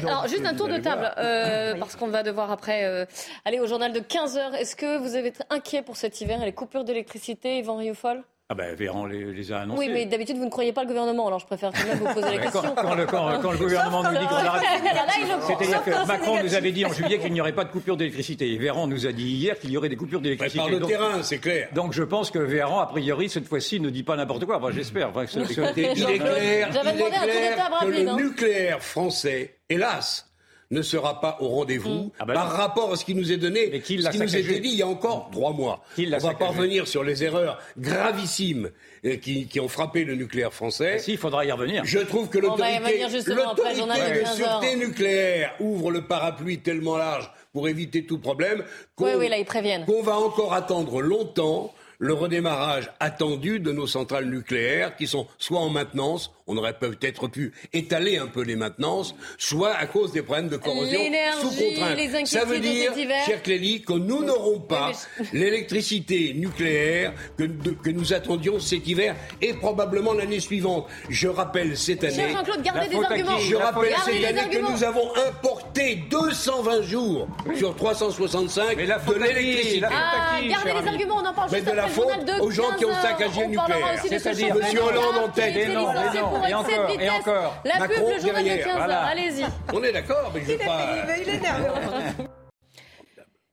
Alors, juste un tour de table, euh, parce qu'on va devoir après aller au journal de 15h. Est-ce que vous avez été inquiet pour cet hiver et les coupures d'électricité, Yvan Rioufol? Ah ben Véran les, les, a annoncés. Oui, mais d'habitude, vous ne croyez pas le gouvernement, alors je préfère quand même vous poser la *laughs* question. Quand, le, quand, le, gouvernement nous dit qu'on arrête... C'est-à-dire que Macron nous avait dit en juillet qu'il n'y aurait pas de coupure d'électricité. Et Véran nous a dit hier qu'il y aurait des coupures d'électricité. Par le terrain, c'est clair. Donc je pense que Véran, a priori, cette fois-ci, ne dit pas n'importe quoi. Enfin, j'espère. Enfin, il est clair, il est clair que le hein. nucléaire français, hélas, ne sera pas au rendez-vous mm. ah bah par rapport à ce qui nous est donné, ce qui nous a été dit il y a encore trois mois. On va pas revenir sur les erreurs gravissimes euh, qui, ont frappé le nucléaire français. si, il faudra y revenir. Je trouve que l'autorité de sûreté nucléaire ouvre le parapluie tellement large pour éviter tout problème qu'on va encore attendre longtemps le redémarrage attendu de nos centrales nucléaires qui sont soit en maintenance, on aurait peut-être pu étaler un peu les maintenances, soit à cause des problèmes de corrosion sous contrainte. Ça veut dire, cher Clélie, que nous n'aurons pas *laughs* l'électricité nucléaire que, que, nous attendions cet hiver et probablement l'année suivante. Je rappelle cette année. Je rappelle cette année que nous avons importé 220 jours sur 365 de l'électricité. Ah, gardez les arguments, on en parle juste la faute aux gens qui ont saccagé le nucléaire. C'est-à-dire M. Hollande en tête. Et encore, et encore. La pub, le journal de 15h, allez-y. On est d'accord, mais je ne pas... Il est nerveux.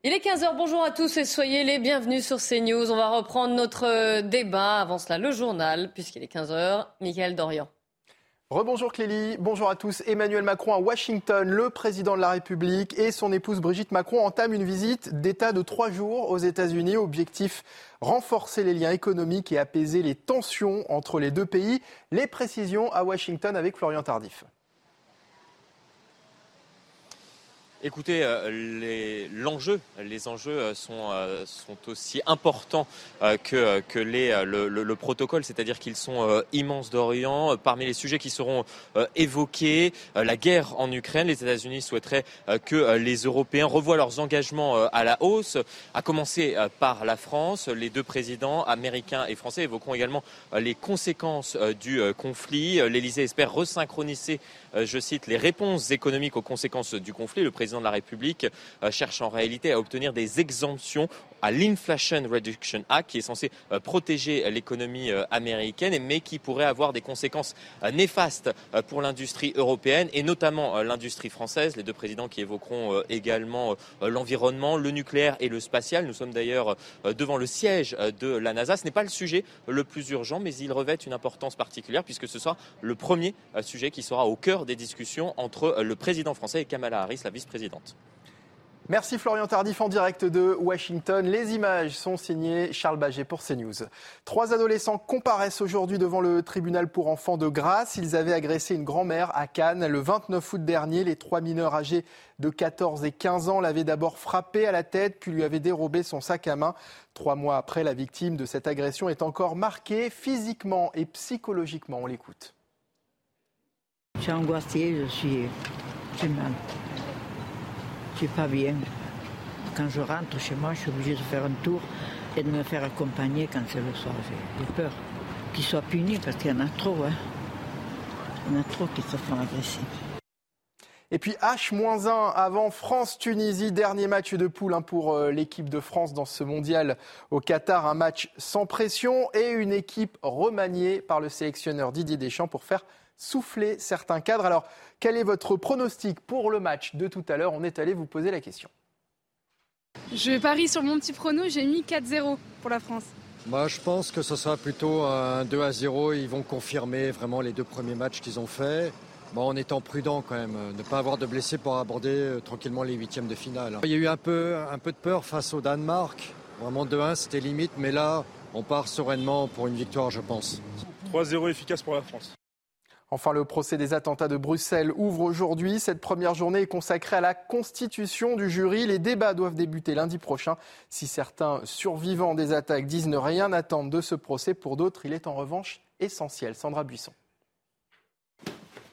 Il est 15h, bonjour à tous et soyez les bienvenus sur CNews. On va reprendre notre débat. Avant cela, le journal, puisqu'il est 15h. Michael Dorian. Rebonjour Clélie, bonjour à tous. Emmanuel Macron à Washington, le président de la République et son épouse Brigitte Macron entament une visite d'État de trois jours aux États-Unis. Objectif renforcer les liens économiques et apaiser les tensions entre les deux pays. Les précisions à Washington avec Florian Tardif. Écoutez, euh, l'enjeu, les, enjeux euh, sont, euh, sont aussi importants que, que les, le, protocole, c'est-à-dire qu'ils sont immenses d'Orient. Parmi les sujets qui seront évoqués, la guerre en Ukraine, les États-Unis souhaiteraient que les Européens revoient leurs engagements à la hausse, à commencer par la France. Les deux présidents américains et français évoqueront également les conséquences du conflit. L'Élysée espère resynchroniser, je cite, les réponses économiques aux conséquences du conflit. Président de la République euh, cherche en réalité à obtenir des exemptions à l'Inflation Reduction Act, qui est censé euh, protéger l'économie euh, américaine, mais qui pourrait avoir des conséquences néfastes pour l'industrie européenne et notamment l'industrie française. Les deux présidents qui évoqueront également l'environnement, le nucléaire et le spatial. Nous sommes d'ailleurs devant le siège de la NASA. Ce n'est pas le sujet le plus urgent, mais il revêt une importance particulière puisque ce sera le premier sujet qui sera au cœur des discussions entre le président français et Kamala Harris, la vice-présidente Merci Florian Tardif en direct de Washington. Les images sont signées Charles Baget pour CNews. Trois adolescents comparaissent aujourd'hui devant le tribunal pour enfants de Grasse. Ils avaient agressé une grand-mère à Cannes le 29 août dernier. Les trois mineurs âgés de 14 et 15 ans l'avaient d'abord frappé à la tête puis lui avaient dérobé son sac à main. Trois mois après, la victime de cette agression est encore marquée physiquement et psychologiquement. On l'écoute. Je suis angoissée, je suis, j'ai mal pas bien. Quand je rentre chez moi, je suis obligée de faire un tour et de me faire accompagner quand c'est le soir. J'ai peur qu'ils soient punis parce qu'il y en a trop. Hein. Il y en a trop qui se font agresser. Et puis H-1 avant France-Tunisie, dernier match de poule hein, pour euh, l'équipe de France dans ce mondial au Qatar. Un match sans pression et une équipe remaniée par le sélectionneur Didier Deschamps pour faire souffler certains cadres. Alors, quel est votre pronostic pour le match de tout à l'heure? On est allé vous poser la question. Je parie sur mon petit prono, j'ai mis 4-0 pour la France. Moi, je pense que ce sera plutôt un 2 à 0. Ils vont confirmer vraiment les deux premiers matchs qu'ils ont faits. Bon, en étant prudent quand même, ne pas avoir de blessés pour aborder euh, tranquillement les huitièmes de finale. Il y a eu un peu, un peu de peur face au Danemark. Vraiment 2-1, c'était limite, mais là, on part sereinement pour une victoire, je pense. 3-0 efficace pour la France. Enfin, le procès des attentats de Bruxelles ouvre aujourd'hui. Cette première journée est consacrée à la constitution du jury. Les débats doivent débuter lundi prochain. Si certains survivants des attaques disent ne rien attendre de ce procès, pour d'autres, il est en revanche essentiel. Sandra Buisson.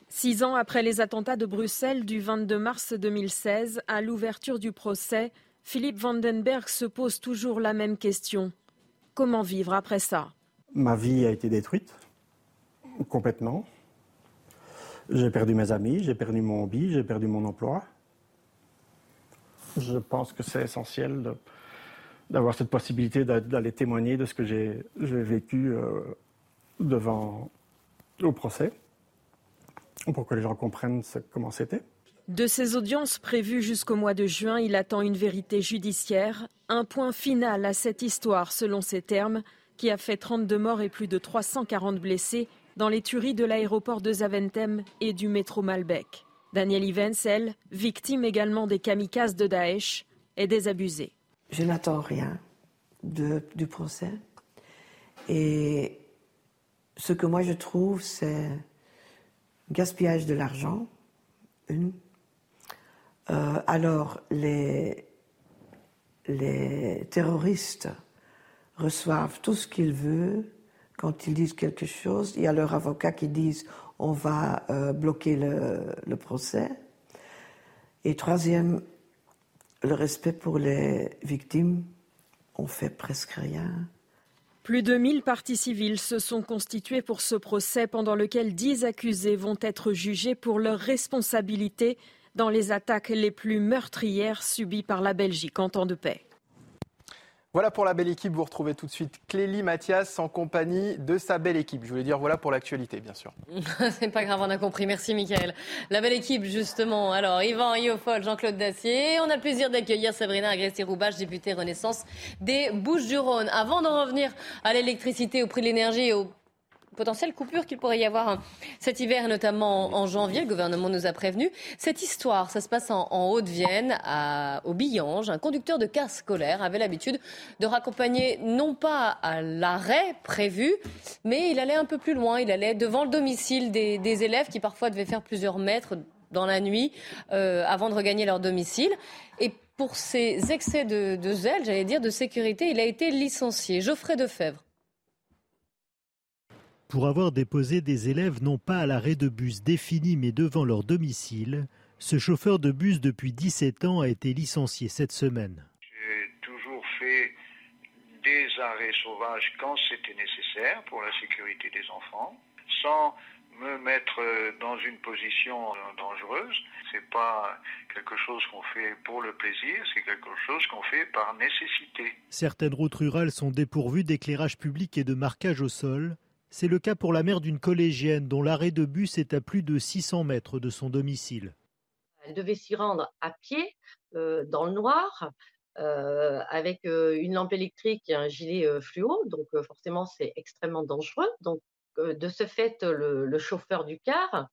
Six ans après les attentats de Bruxelles du 22 mars 2016, à l'ouverture du procès, Philippe Vandenberg se pose toujours la même question. Comment vivre après ça? Ma vie a été détruite complètement. J'ai perdu mes amis, j'ai perdu mon hobby, j'ai perdu mon emploi. Je pense que c'est essentiel d'avoir cette possibilité d'aller témoigner de ce que j'ai vécu euh, devant au procès pour que les gens comprennent comment c'était. De ces audiences prévues jusqu'au mois de juin, il attend une vérité judiciaire, un point final à cette histoire selon ses termes, qui a fait 32 morts et plus de 340 blessés dans les tueries de l'aéroport de Zaventem et du métro Malbec. Daniel Ivens, elle, victime également des kamikazes de Daesh, est désabusée. Je n'attends rien du procès. Et ce que moi je trouve, c'est gaspillage de l'argent. Euh, alors, les terroristes reçoivent tout ce qu'ils veulent quand ils disent quelque chose, il y a leurs avocats qui disent on va euh, bloquer le, procès. Et troisième, le respect pour les victimes, on fait presque rien. Plus de 1000 parties civiles se sont constituées pour ce procès pendant lequel 10 accusés vont être jugés pour leur responsabilité dans les attaques les plus meurtrières subies par la Belgique en temps de paix. Voilà pour la belle équipe. Vous retrouvez tout de suite Clélie Mathias en compagnie de sa belle équipe. Je voulais dire voilà pour l'actualité, bien sûr. *laughs* C'est pas grave, on a compris. Merci, Michael. La belle équipe, justement. Alors, Yvan Iofol, Jean-Claude Dacier. On a le plaisir d'accueillir Sabrina Agresti-Roubache, députée Renaissance des Bouches-du-Rhône. Avant d'en revenir à l'électricité, au prix de l'énergie et au potentielle coupure qu'il pourrait y avoir hein, cet hiver, notamment en, janvier. Le gouvernement nous a prévenu. Cette histoire, ça se passe en, Haute-Vienne, au Billange. Un conducteur de car scolaire avait l'habitude de raccompagner non pas à l'arrêt prévu, mais il allait un peu plus loin. Il allait devant le domicile des, élèves qui parfois devaient faire plusieurs mètres dans la nuit avant de regagner leur domicile. Et pour ces excès de, de zèle, j'allais dire, de sécurité, il a été licencié. Geoffrey Defebvre. Pour avoir déposé des élèves non pas à l'arrêt de bus défini mais devant leur domicile, ce chauffeur de bus depuis 17 ans a été licencié cette semaine. J'ai toujours fait des arrêts sauvages quand c'était nécessaire pour la sécurité des enfants, sans me mettre dans une position dangereuse. C'est pas quelque chose qu'on fait pour le plaisir, c'est quelque chose qu'on fait par nécessité. Certaines routes rurales sont dépourvues d'éclairage public et de marquage au sol. C'est le cas pour la mère d'une collégienne dont l'arrêt de bus est à plus de 600 mètres de son domicile. Elle devait s'y rendre à pied, euh, dans le noir, euh, avec euh, une lampe électrique et un gilet fluo. Donc forcément, c'est extrêmement dangereux. Donc de ce fait, le, chauffeur du car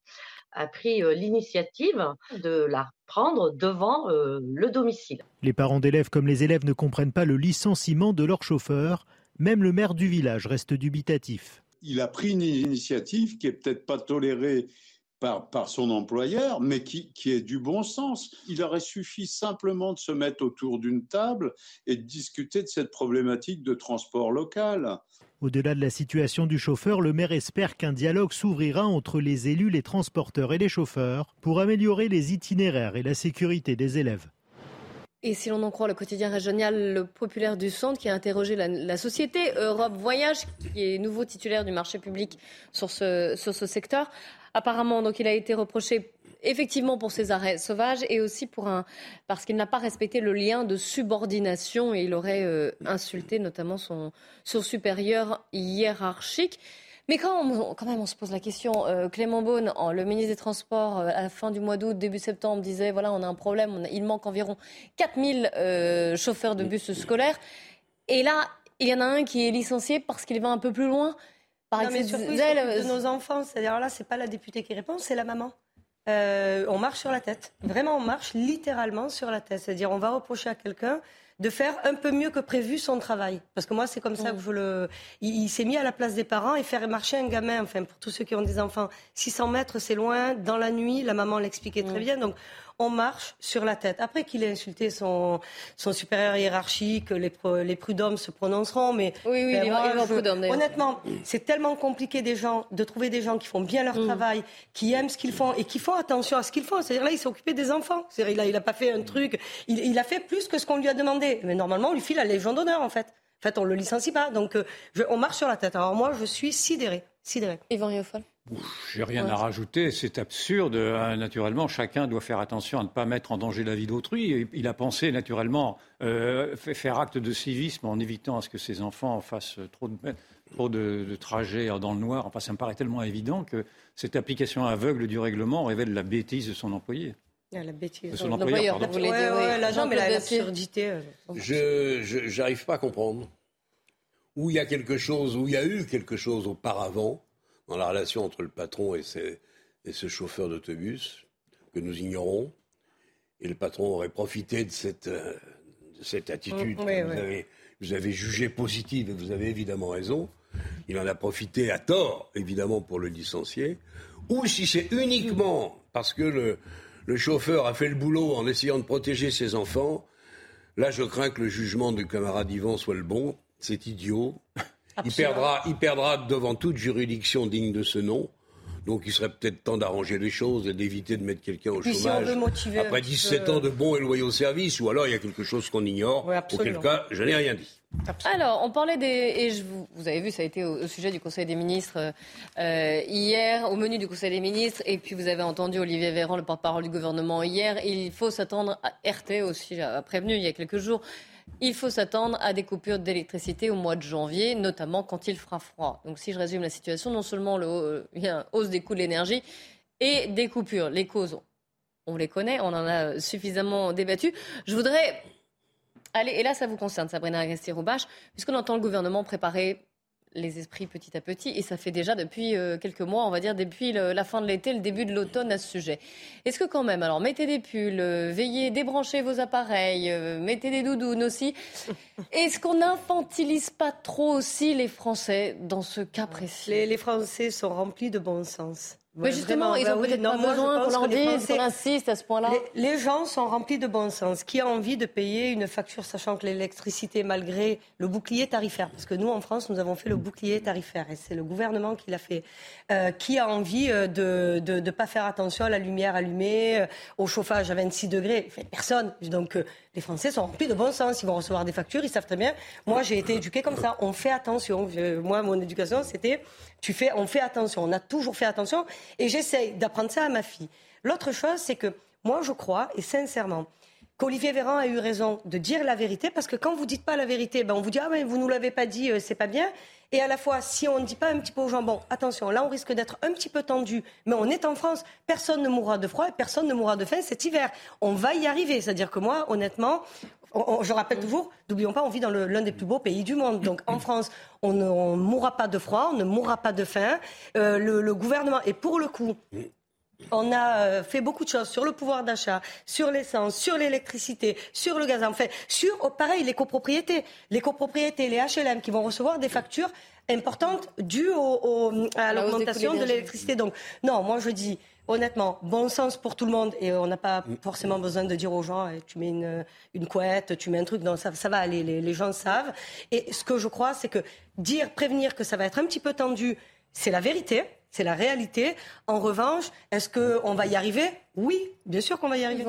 a pris l'initiative de la prendre devant le domicile. Les parents d'élèves comme les élèves ne comprennent pas le licenciement de leur chauffeur. Même le maire du village reste dubitatif il a pris une initiative qui est peut-être pas tolérée par, son employeur, mais qui, qui, est du bon sens. Il aurait suffi simplement de se mettre autour d'une table et de discuter de cette problématique de transport local. Au-delà de la situation du chauffeur, le maire espère qu'un dialogue s'ouvrira entre les élus, les transporteurs et les chauffeurs pour améliorer les itinéraires et la sécurité des élèves. Et si l'on en croit le quotidien régional populaire du centre, qui a interrogé la, société Europe Voyage, qui est nouveau titulaire du marché public sur ce, secteur, apparemment, il a été reproché effectivement pour ses arrêts sauvages et aussi parce qu'il n'a pas respecté le lien de subordination et il aurait euh, insulté notamment son supérieur hiérarchique. Mais quand, même, on se pose la question, euh, Clément Beaune, le ministre des Transports, euh, à la fin du mois d'août, début septembre, disait voilà, on a un problème, il manque environ 4000 euh, chauffeurs de bus scolaires. Et là, il y en a un qui est licencié parce qu'il va un peu plus loin. Par non, mais de nos enfants, c'est-à-dire là, c'est pas la députée qui répond, c'est la maman. on marche sur la tête. Vraiment, on marche littéralement sur la tête. C'est-à-dire, on va reprocher à quelqu'un de faire un peu mieux que prévu son travail. Parce que moi, c'est comme ça que je le. Il, s'est mis à la place des parents et faire marcher un gamin, enfin, pour tous ceux qui ont des enfants, 600 mètres, c'est loin, dans la nuit, la maman l'expliquait très bien. Donc, on marche sur la tête. Après qu'il ait insulté son, son supérieur hiérarchique, les, les prud'hommes se prononceront, mais oui, oui, ben, honnêtement, c'est tellement compliqué des gens de trouver des gens qui font bien leur mm. travail, qui aiment ce qu'ils font et qui font attention à ce qu'ils font. C'est-à-dire là, il s'est occupé des enfants. C'est-à-dire il a, il a pas fait un truc, il, il, a fait plus que ce qu'on lui a demandé. Mais normalement, on lui file la Légion d'honneur en fait. En fait, on le licencie pas. Donc, euh, on marche sur la tête. Alors moi, je suis sidéré, sidéré. Yvan Riofol. J'ai rien à rajouter, c'est absurde. Euh, naturellement, chacun doit faire attention à ne pas mettre en danger la vie d'autrui. Il a pensé naturellement euh, faire acte de civisme en évitant à ce que ses enfants fassent trop de, trop de, trajets dans le noir. Enfin, ça me paraît tellement évident que cette application aveugle du règlement révèle la bêtise de son employé. Ah, la bêtise. De son employeur. Ouais, ouais, mais l'absurdité. Euh, je n'arrive pas à comprendre où il y a quelque chose, où il y a eu quelque chose auparavant dans la relation entre le patron et, ce chauffeur d'autobus que nous ignorons. Et le patron aurait profité de cette, euh, attitude que vous, Avez, jugée positive, et vous avez évidemment raison. Il en a profité à tort, évidemment, pour le licencier. Ou si c'est uniquement parce que le, le chauffeur a fait le boulot en essayant de protéger ses enfants, là je crains que le jugement du camarade Yvan soit le bon. C'est idiot. Il perdra, il perdra devant toute juridiction digne de ce nom. Donc il serait peut-être temps d'arranger les choses et d'éviter de mettre quelqu'un au chômage après 17 ans de bons et loyaux services, ou alors il y a quelque chose qu'on ignore, auquel cas je n'ai rien dit. Alors, on parlait des. Et je, vous, avez vu, ça a été au, sujet du Conseil des ministres euh, hier, au menu du Conseil des ministres. Et puis, vous avez entendu Olivier Véran, le porte-parole du gouvernement, hier. Il faut s'attendre à RT aussi, a prévenu il y a quelques jours. Il faut s'attendre à des coupures d'électricité au mois de janvier, notamment quand il fera froid. Donc si je résume la situation, non seulement le, il y a une hausse des coûts de l'énergie et des coupures. Les causes, on les connaît, on en a suffisamment débattu. Je voudrais aller, et là ça vous concerne, Sabrina Agasti-Roubache, puisqu'on entend le gouvernement préparer les esprits petit à petit. Et ça fait déjà depuis euh, quelques mois, on va dire depuis la fin de l'été, le début de l'automne à ce sujet. Est-ce que quand même, alors mettez des pulls, euh, veillez, débranchez vos appareils, euh, mettez des doudounes aussi. *laughs* Est-ce qu'on n'infantilise pas trop aussi les Français dans ce cas précis? Les, les Français sont remplis de bon sens. Mais justement, ils ont peut-être pas besoin qu'on leur dise, qu'on insiste à ce point-là. Les, les, gens sont remplis de bon sens. Qui a envie de payer une facture sachant que l'électricité, malgré le bouclier tarifaire, parce que nous, en France, nous avons fait le bouclier tarifaire et c'est le gouvernement qui l'a fait, euh, qui a envie euh, de ne de, de pas faire attention à la lumière allumée, euh, au chauffage à 26 degrés? Personne. Donc, euh, les Français sont remplis de bon sens. Ils vont recevoir des factures, ils savent très bien. Moi, j'ai été éduqué comme ça. On fait attention. moi, mon éducation, c'était on fait attention. On a toujours fait attention. Et j'essaye d'apprendre ça à ma fille. L'autre chose, c'est que moi, je crois, et sincèrement, qu'Olivier Véran a eu raison de dire la vérité, parce que quand vous dites pas la vérité, ben on vous dit ah mais vous nous l'avez pas dit, euh, c'est pas bien. Et à la fois, si on ne dit pas un petit peu aux gens, bon, attention, là on risque d'être un petit peu tendu, mais on est en France, personne ne mourra de froid et personne ne mourra de faim cet hiver. On va y arriver. C'est-à-dire que moi, honnêtement, je rappelle toujours, n'oublions pas, on vit dans l'un des plus beaux pays du monde. Donc en France, on ne mourra pas de froid, on ne mourra pas de faim. Euh, le, le, gouvernement, et pour le coup, on a euh, fait beaucoup de choses sur le pouvoir d'achat, sur l'essence, sur l'électricité, sur le gaz. En fait, sur, oh, pareil, les copropriétés. Les copropriétés, les HLM qui vont recevoir des factures importantes dues à l'augmentation de l'électricité. Donc, non, moi je dis, honnêtement, bon sens pour tout le monde. Et on n'a pas forcément besoin de dire aux gens, eh, tu mets une, couette, tu mets un truc. Non, ça, va aller, les, les gens savent. Et ce que je crois, c'est que dire, prévenir que ça va être un petit peu tendu, c'est la vérité. C'est la réalité. En revanche, est-ce qu'on va y arriver? Oui, bien sûr qu'on va y arriver.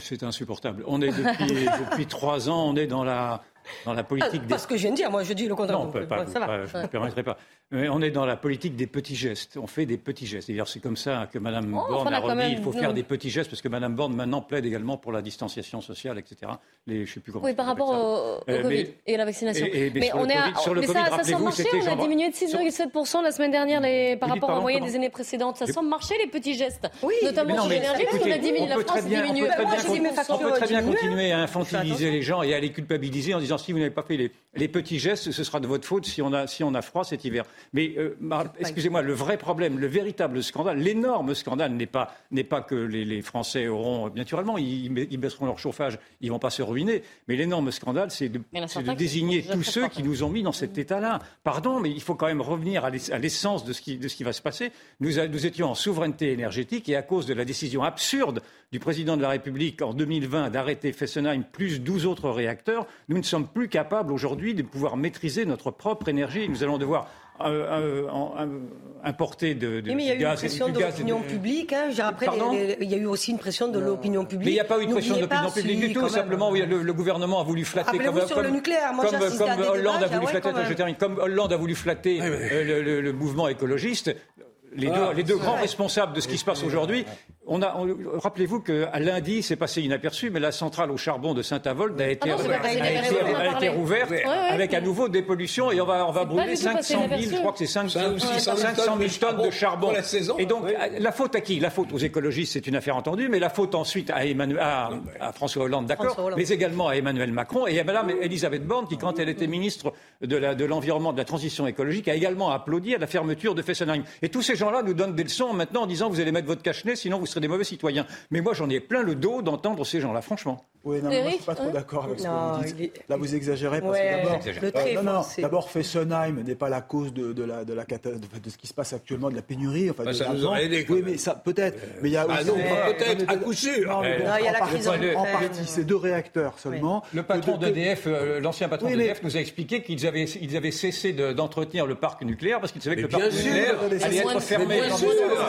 c'est insupportable. On est depuis, *laughs* depuis trois ans, on est dans la, dans la politique. Euh, pas ce que je viens de dire, moi je dis le contraire. Non, pas, ça va. je ne pas. Mais on est dans la politique des petits gestes. On fait des petits gestes. C'est comme ça que Mme oh, Borne a remis. Il faut faire des petits gestes parce que Mme Borne maintenant plaide également pour la distanciation sociale, etc. Les, je sais plus comment. Oui, par rapport au, euh, Covid et à la vaccination. mais, on est sur le mais ça, ça semble marcher. On a diminué de 6,7% la semaine dernière les, par rapport aux moyenne des années précédentes. Ça semble marcher les petits gestes, oui. notamment sur l'énergie, parce qu'on a diminué. La France diminue. On peut très bien continuer à infantiliser les gens et à les culpabiliser en disant si vous n'avez pas fait les petits gestes, ce sera de votre faute si on a froid cet hiver. Mais euh, excusez-moi, le vrai problème, le véritable scandale, l'énorme scandale n'est pas, n'est pas que les, Français auront, naturellement, ils, baisseront leur chauffage, ils ne vont pas se ruiner. Mais l'énorme scandale, c'est de, de désigner tous ceux qui nous ont mis dans cet état-là. Pardon, mais il faut quand même revenir à l'essence de, ce qui, de ce qui va se passer. Nous, nous étions en souveraineté énergétique et à cause de la décision absurde du président de la République en 2020 d'arrêter Fessenheim plus 12 autres réacteurs, nous ne sommes plus capables aujourd'hui de pouvoir maîtriser notre propre énergie. Nous allons devoir euh, euh, importer de, de mais il y a eu une pression de l'opinion publique. Hein, après, il y a eu aussi une pression de l'opinion publique. Mais il n'y a pas eu de pression de l'opinion publique du tout. Simplement, oui, le, le, gouvernement a voulu flatter comme, sur le nucléaire. Moi, comme, comme Hollande a voulu flatter. Je termine, comme Hollande a voulu flatter euh, le, mouvement écologiste les deux, les deux grands responsables de ce qui se passe aujourd'hui. On a, rappelez-vous qu'à lundi, c'est passé inaperçu, mais la centrale au charbon de Saint-Avold a été, a été, rouverte avec à nouveau des pollutions et on va, on va brûler 500 000, je crois que c'est 500 000 tonnes de charbon. Et donc, la faute à qui? La faute aux écologistes, c'est une affaire entendue, mais la faute ensuite à, Emmanuel, à, à François Hollande, d'accord, mais également à Emmanuel Macron et à Madame Elisabeth Borne, qui, quand elle était ministre de l'Environnement, de, de la Transition écologique, a également applaudi à la fermeture de Fessenheim. Et tous ces gens-là nous donnent des leçons maintenant en disant vous allez mettre votre cache-nez, sinon vous serez des mauvais citoyens. Mais moi, j'en ai plein le dos d'entendre ces gens-là, franchement. Oui, non, moi, je suis pas trop d'accord avec ce que vous dites. Là, vous exagérez parce que d'abord, euh, non, non, d'abord, Fessenheim n'est pas la cause de, de, la, de, la, de, ce qui se passe actuellement, de la pénurie. Enfin, bah, ça nous aurait aidé. Oui, mais ça, peut-être. Mais il y a ah aussi. non, peut-être, à coup sûr. Non, il y a la crise en partie, c'est deux réacteurs seulement. Le patron d'EDF, euh, l'ancien patron d'EDF, nous a expliqué qu'ils avaient, ils avaient cessé d'entretenir le parc nucléaire parce qu'ils savaient que le parc nucléaire allait être fermé.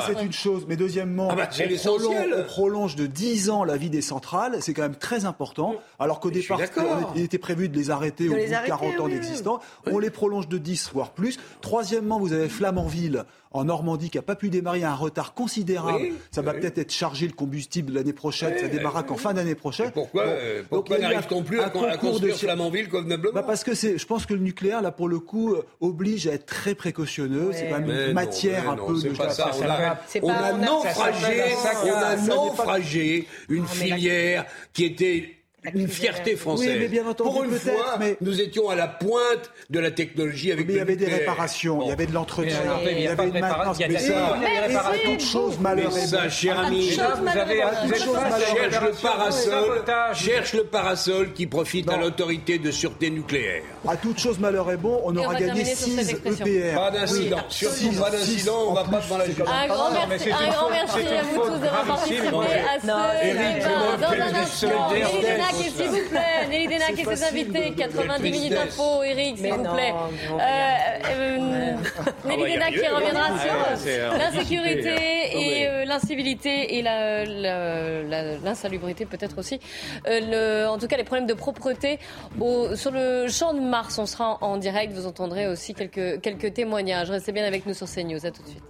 C'est une chose. Mais deuxièmement, ah bah, on prolonge de 10 ans la vie des centrales. C'est quand même très important. Alors qu'au départ, il était prévu de les arrêter au bout de 40 ans d'existence. On les prolonge de 10, voire plus. Troisièmement, vous avez Flamanville en Normandie qui n'a pas pu démarrer un retard considérable. ça va peut-être être chargé le combustible l'année prochaine. ça démarra qu'en fin d'année prochaine. pourquoi, euh, pourquoi n'arrive-t-on plus à, à construire de... Flamanville convenablement bah Parce que je pense que le nucléaire, là, pour le coup, euh, oblige à être très précautionneux. C'est quand même une matière un peu de... Pas ça. On a naufragé, on a naufragé une filière qui était une fierté française. Oui, mais bien entendu, Pour une fois, mais... nous étions à la pointe de la technologie avec Mais il y avait des réparations, il y avait de l'entretien, Mais il y il y a pas avait de une maintenance. réparation, il y a Mais des- ça, il y a des et réparations. toute chose malheureuse. Mais ça, cher ami, là, vous avez, vous êtes Chose face cherche le parasol, cherche le parasol qui profite à l'autorité de sûreté nucléaire. À toute chose malheur est bon, on aura gagné terminer sur cette 6 expression. EPR. Pas d'incident, surtout six, pas d'incident, on va pas devant la justice. Un grand merci, un grand merci à vous tous d'avoir participé à ce Éric, débat. je Dans un des instant, Denac, s'il vous plaît. Nelly Denac et ses invités. de- 90 minutes d'info, Eric, s'il vous plaît. on Euh, euh, Nelly y Denac qui reviendra sur l'insécurité et l'incivilité et l'insalubrité peut-être aussi. Euh, en tout cas, les problèmes de propreté sur le champ de Mars. On sera en, direct. Vous entendrez aussi quelques, quelques témoignages. Restez bien avec nous sur CNews. À tout de suite.